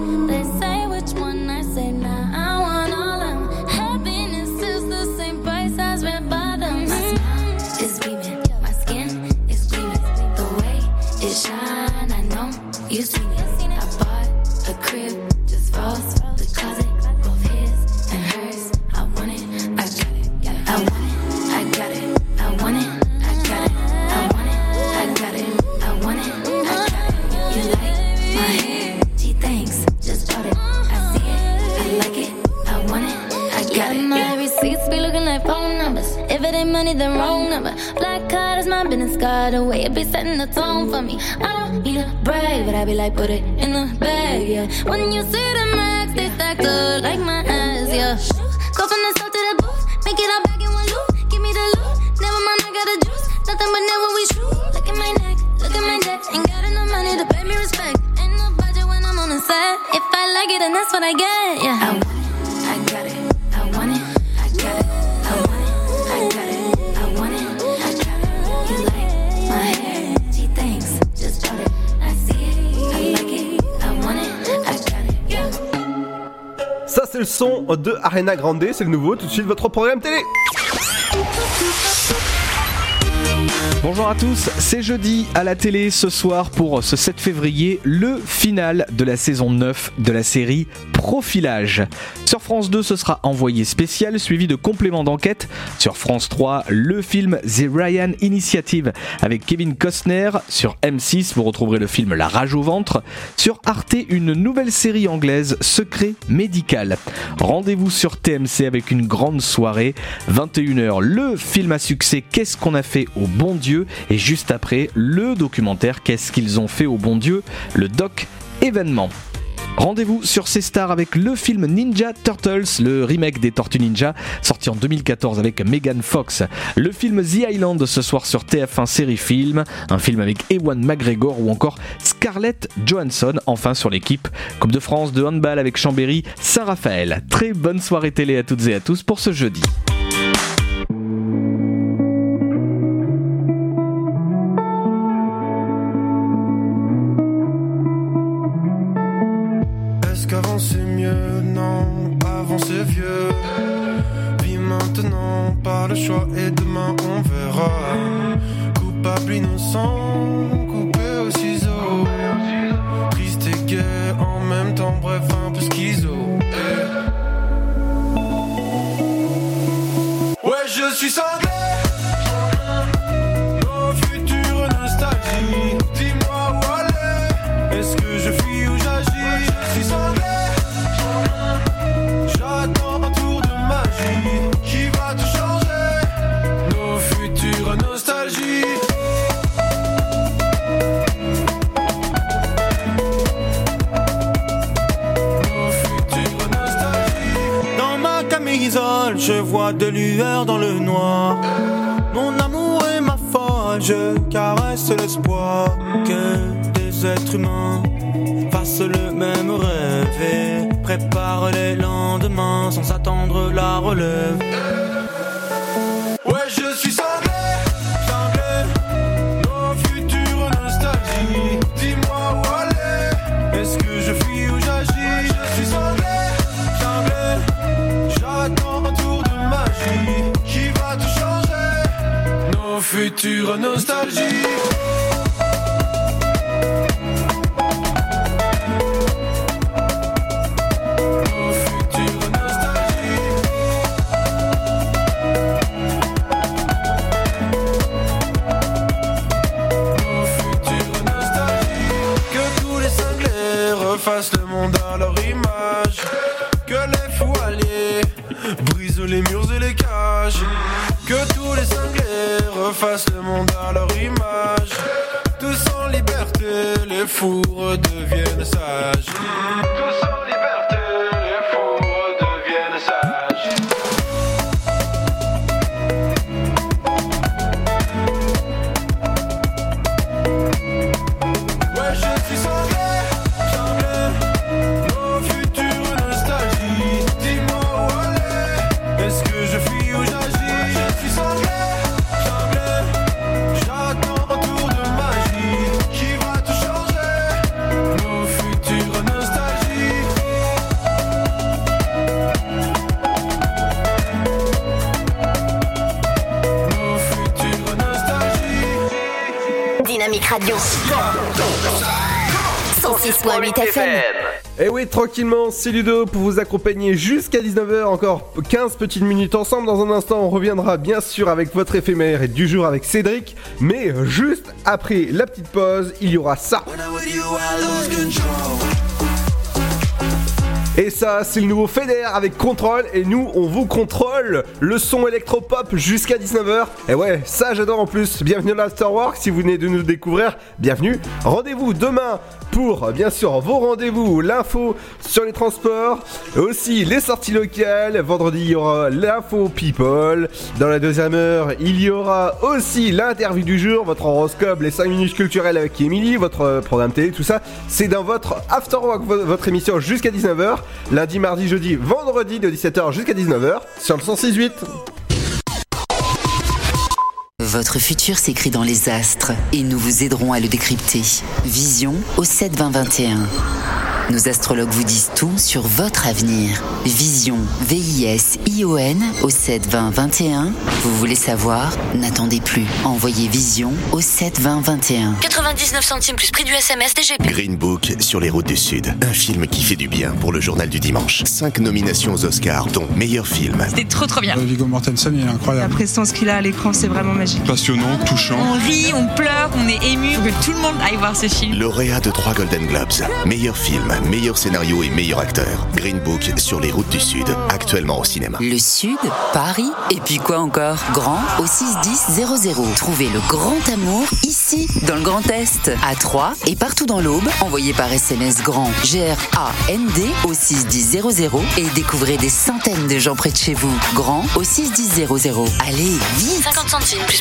Money, then wrong number. Black card is my business card, the way it be setting the tone for me. I don't need a brag, but I be like, put it in the bag, yeah. When you see the max, they stacked up like my ass, yeah. Go from the south to the booth, make it all back in one loop. Give me the loot, never mind, I got a juice. Nothing but never we true. Look at my neck, look at my neck. Ain't got enough money to pay me respect. Ain't no budget when I'm on the set. If I like it, then that's what I get, yeah. I c'est le son de Arena Grande, c'est le nouveau. Tout de suite, votre programme télé. Bonjour à tous, c'est jeudi à la télé ce soir pour ce 7 février, le final de la saison 9 de la série Profilage. Sur France 2, ce sera envoyé spécial suivi de compléments d'enquête. Sur France 3, le film The Ryan Initiative avec Kevin Costner. Sur M6, vous retrouverez le film La rage au ventre. Sur Arte, une nouvelle série anglaise, Secret médical. Rendez-vous sur TMC avec une grande soirée. 21h, le film à succès Qu'est-ce qu'on a fait au bon Dieu? Et juste après, le documentaire Qu'est-ce qu'ils ont fait au bon Dieu? Le doc événement. Rendez-vous sur ces stars avec le film Ninja Turtles, le remake des Tortues Ninja, sorti en 2014 avec Megan Fox. Le film The Island ce soir sur TF1 Série Film, un film avec Ewan McGregor ou encore Scarlett Johansson, enfin sur l'équipe Coupe de France de handball avec Chambéry Saint-Raphaël. Très bonne soirée télé à toutes et à tous pour ce jeudi. C'est vieux. Vis maintenant par le choix et demain on verra. Coupable, innocent, coupé au ciseau. Triste et gai en même temps, bref, un peu schizo. Ouais, je suis sanglé. Je vois de lueurs dans le noir. Mon amour est ma foi, je caresse l'espoir que des êtres humains fassent le même rêve et préparent les lendemains sans attendre la relève. Nos futures Tranquillement, c'est Ludo pour vous accompagner jusqu'à 19h, encore 15 petites minutes ensemble. Dans un instant, on reviendra bien sûr avec votre éphémère et du jour avec Cédric. Mais juste après la petite pause, il y aura ça. Et ça, c'est le nouveau Feder avec contrôle. Et nous, on vous contrôle le son électropop jusqu'à 19h. Et ouais, ça j'adore en plus. Bienvenue à l'Afterwork. Si vous venez de nous découvrir, bienvenue. Rendez-vous demain pour, bien sûr, vos rendez-vous, l'info sur les transports, aussi les sorties locales. Vendredi, il y aura l'info people. Dans la deuxième heure, il y aura aussi l'interview du jour, votre horoscope, les 5 minutes culturelles avec Emily, votre programme télé, tout ça. C'est dans votre Afterwork, vo- votre émission jusqu'à 19h. Lundi, mardi, jeudi, vendredi de 17h jusqu'à 19h sur le 106.8. Votre futur s'écrit dans les astres et nous vous aiderons à le décrypter. Vision au 7 20 21. Nos astrologues vous disent tout sur votre avenir. Vision, V-I-S-I-O-N au 7 20 21. Vous voulez savoir? N'attendez plus. Envoyez Vision au 7 20 21. 99 centimes plus prix du SMS DGP. Green Book sur les routes du Sud. Un film qui fait du bien pour le journal du dimanche. Cinq nominations aux Oscars, dont meilleur film. C'était trop trop bien. Viggo Mortensen, il est La incroyable. prestance qu'il a à l'écran, c'est vraiment magique. Passionnant, touchant. On rit, on pleure, on est ému. Faut que tout le monde aille voir ce film. Lauréat de trois Golden Globes. Meilleur film, meilleur scénario et meilleur acteur. Green Book sur les routes du Sud. Actuellement au cinéma. Le Sud, Paris, et puis quoi encore? Grand au 61000. Trouvez le grand amour ici, dans le Grand Est, à Troyes et partout dans l'Aube. Envoyez par SMS grand G-R-A-N-D au 61000 et découvrez des centaines de gens près de chez vous. Grand au 61000. Allez, vite 50 centimes plus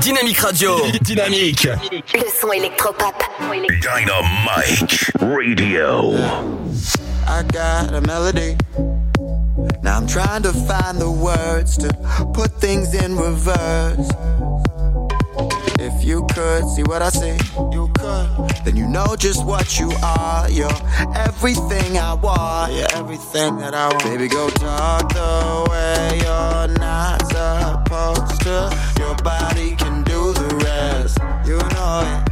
Dynamique Radio. Dynamique. Le son électropop. Dynamite Radio. I got a melody. Now I'm trying to find the words to put things in reverse. If you could see what I see, you could. Then you know just what you are. You're everything I want. You're everything that I want. Baby, go talk the way you're not supposed to. Your body You.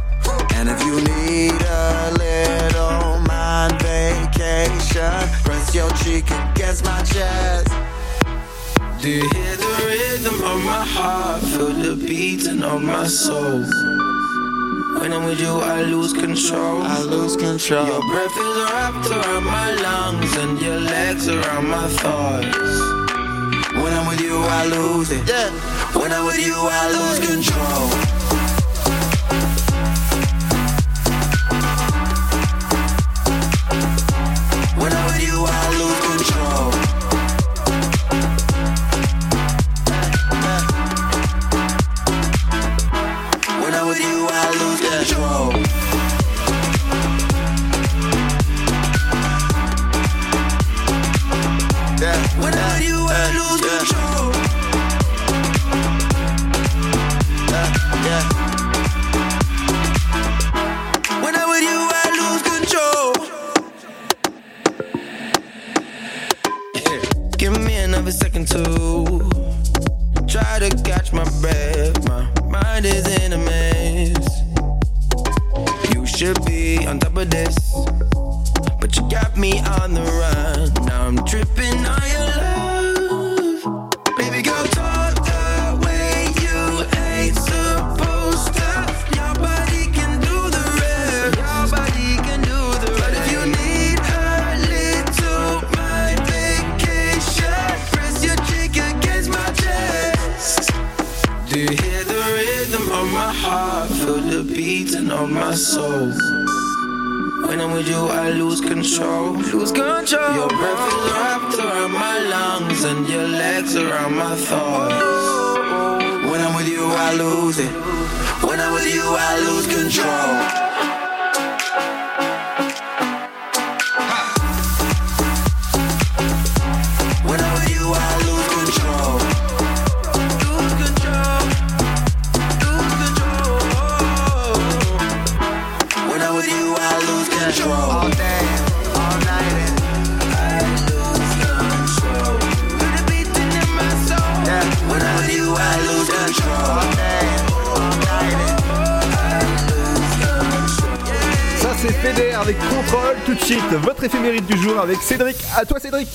And if you need a little mind vacation, press your cheek against my chest. Do you hear the rhythm of my heart? Feel the beating of my soul. When I'm with you, I lose control. I lose control. Your breath is wrapped around my lungs and your legs around my thighs. When I'm with you, I lose it. Yeah. When I'm with you, I lose control. To try to catch my breath. My mind is in a mess. You should be on top of this, but you got me on the run. Now I'm tripping on your love. Of my soul. When I'm with you, I lose control. Lose control. Your breath is wrapped around my lungs and your legs around my thighs. When I'm with you, I lose it. When I'm with you, I lose control. C'est avec Contrôle. Tout de suite, votre éphémérite du jour avec Cédric. À toi, Cédric.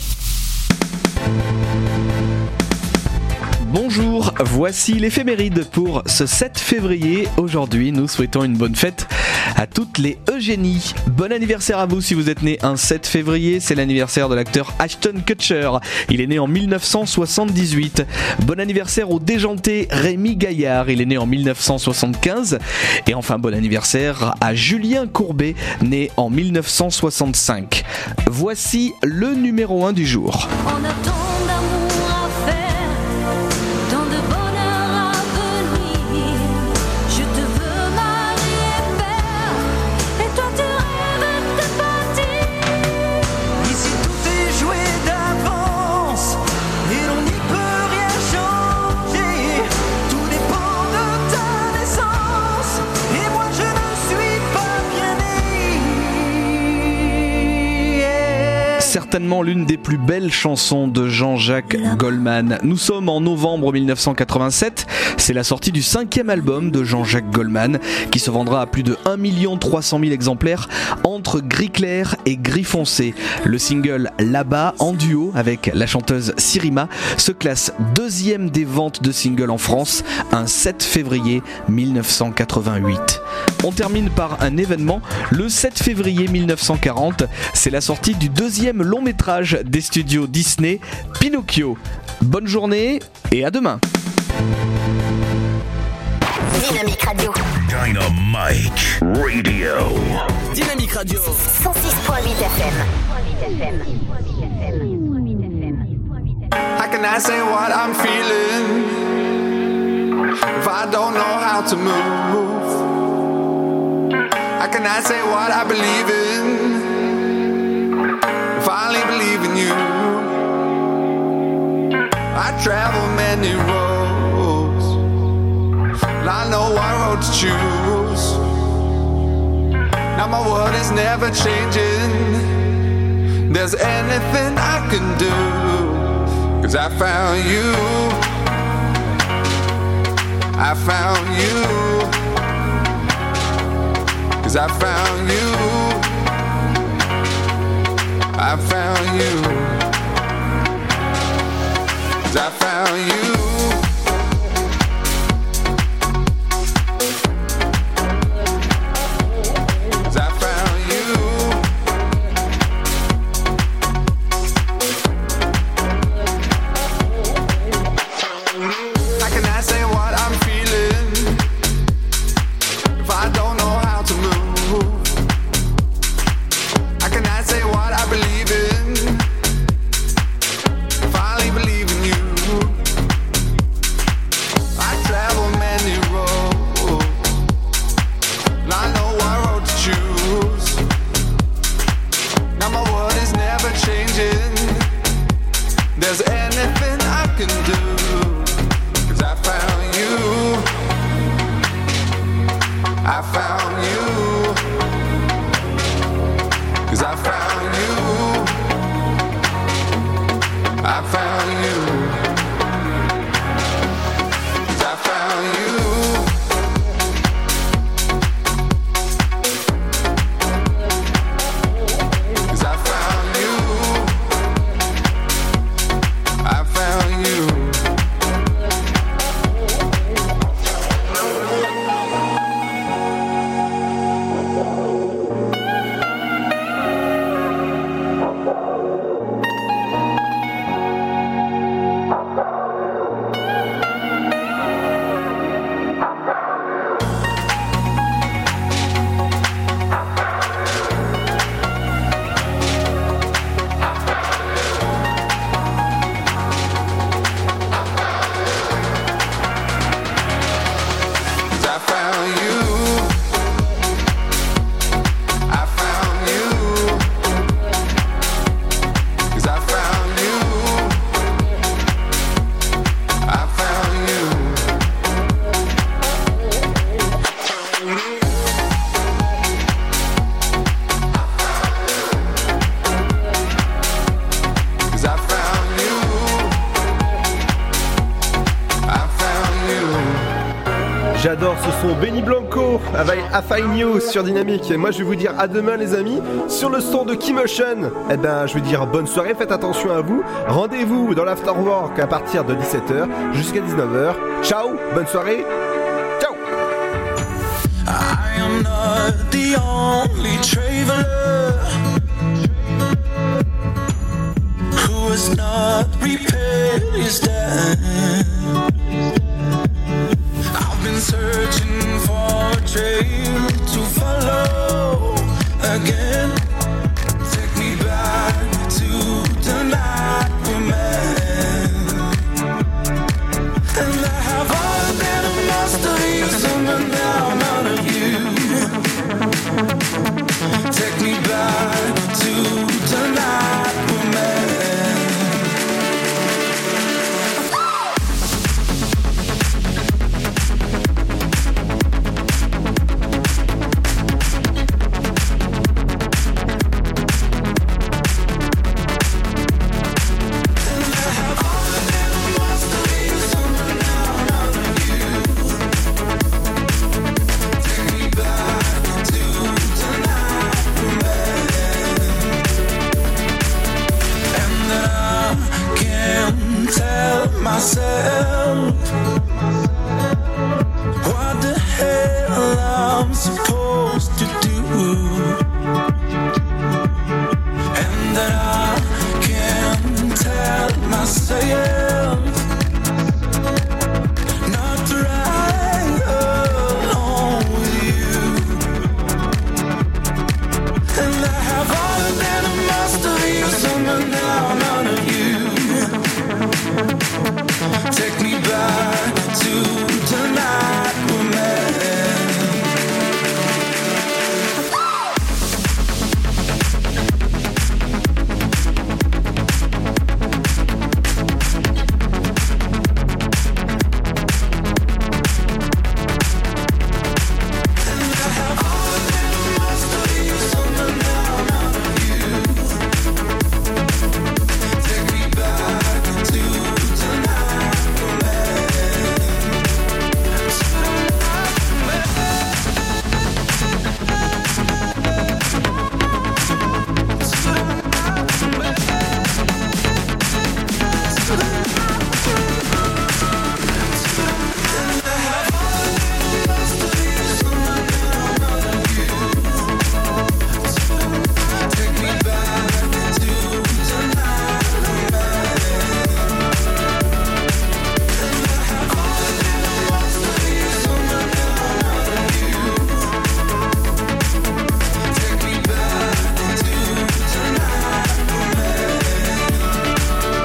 Bonjour, voici l'éphéméride pour ce 7 février. Aujourd'hui, nous souhaitons une bonne fête à toutes les Eugénies. Bon anniversaire à vous si vous êtes né un 7 février, c'est l'anniversaire de l'acteur Ashton Kutcher. Il est né en 1978. Bon anniversaire au déjanté Rémi Gaillard, il est né en 1975. Et enfin, bon anniversaire à Julien Courbet, né en 1965. Voici le numéro 1 du jour. Certainement l'une des plus belles chansons de Jean-Jacques Goldman. Nous sommes en novembre 1987, c'est la sortie du cinquième album de Jean-Jacques Goldman qui se vendra à plus de 1 300 000 exemplaires entre gris clair et gris foncé. Le single Là-bas en duo avec la chanteuse Sirima se classe deuxième des ventes de singles en France un 7 février 1988. On termine par un événement. Le 7 février 1940, c'est la sortie du deuxième long métrage des studios Disney, Pinocchio. Bonne journée et à demain. Dynamique Radio. Dynamite Radio. Dynamique Radio. 106.8 FM. How can I say what I'm feeling if I don't know how to move? How can I say what I believe in only believe in you? I travel many roads, I know what road to choose. Now my world is never changing. There's anything I can do. Cause I found you. I found you. Cause I found you. I found you. Cause I found you. Dynamique. Et moi je vais vous dire à demain les amis sur le son de Keymotion. Eh ben je vais dire bonne soirée, faites attention à vous. Rendez-vous dans l'afterwork à partir de 17h jusqu'à 19h. Ciao, bonne soirée. Ciao. Trail to follow again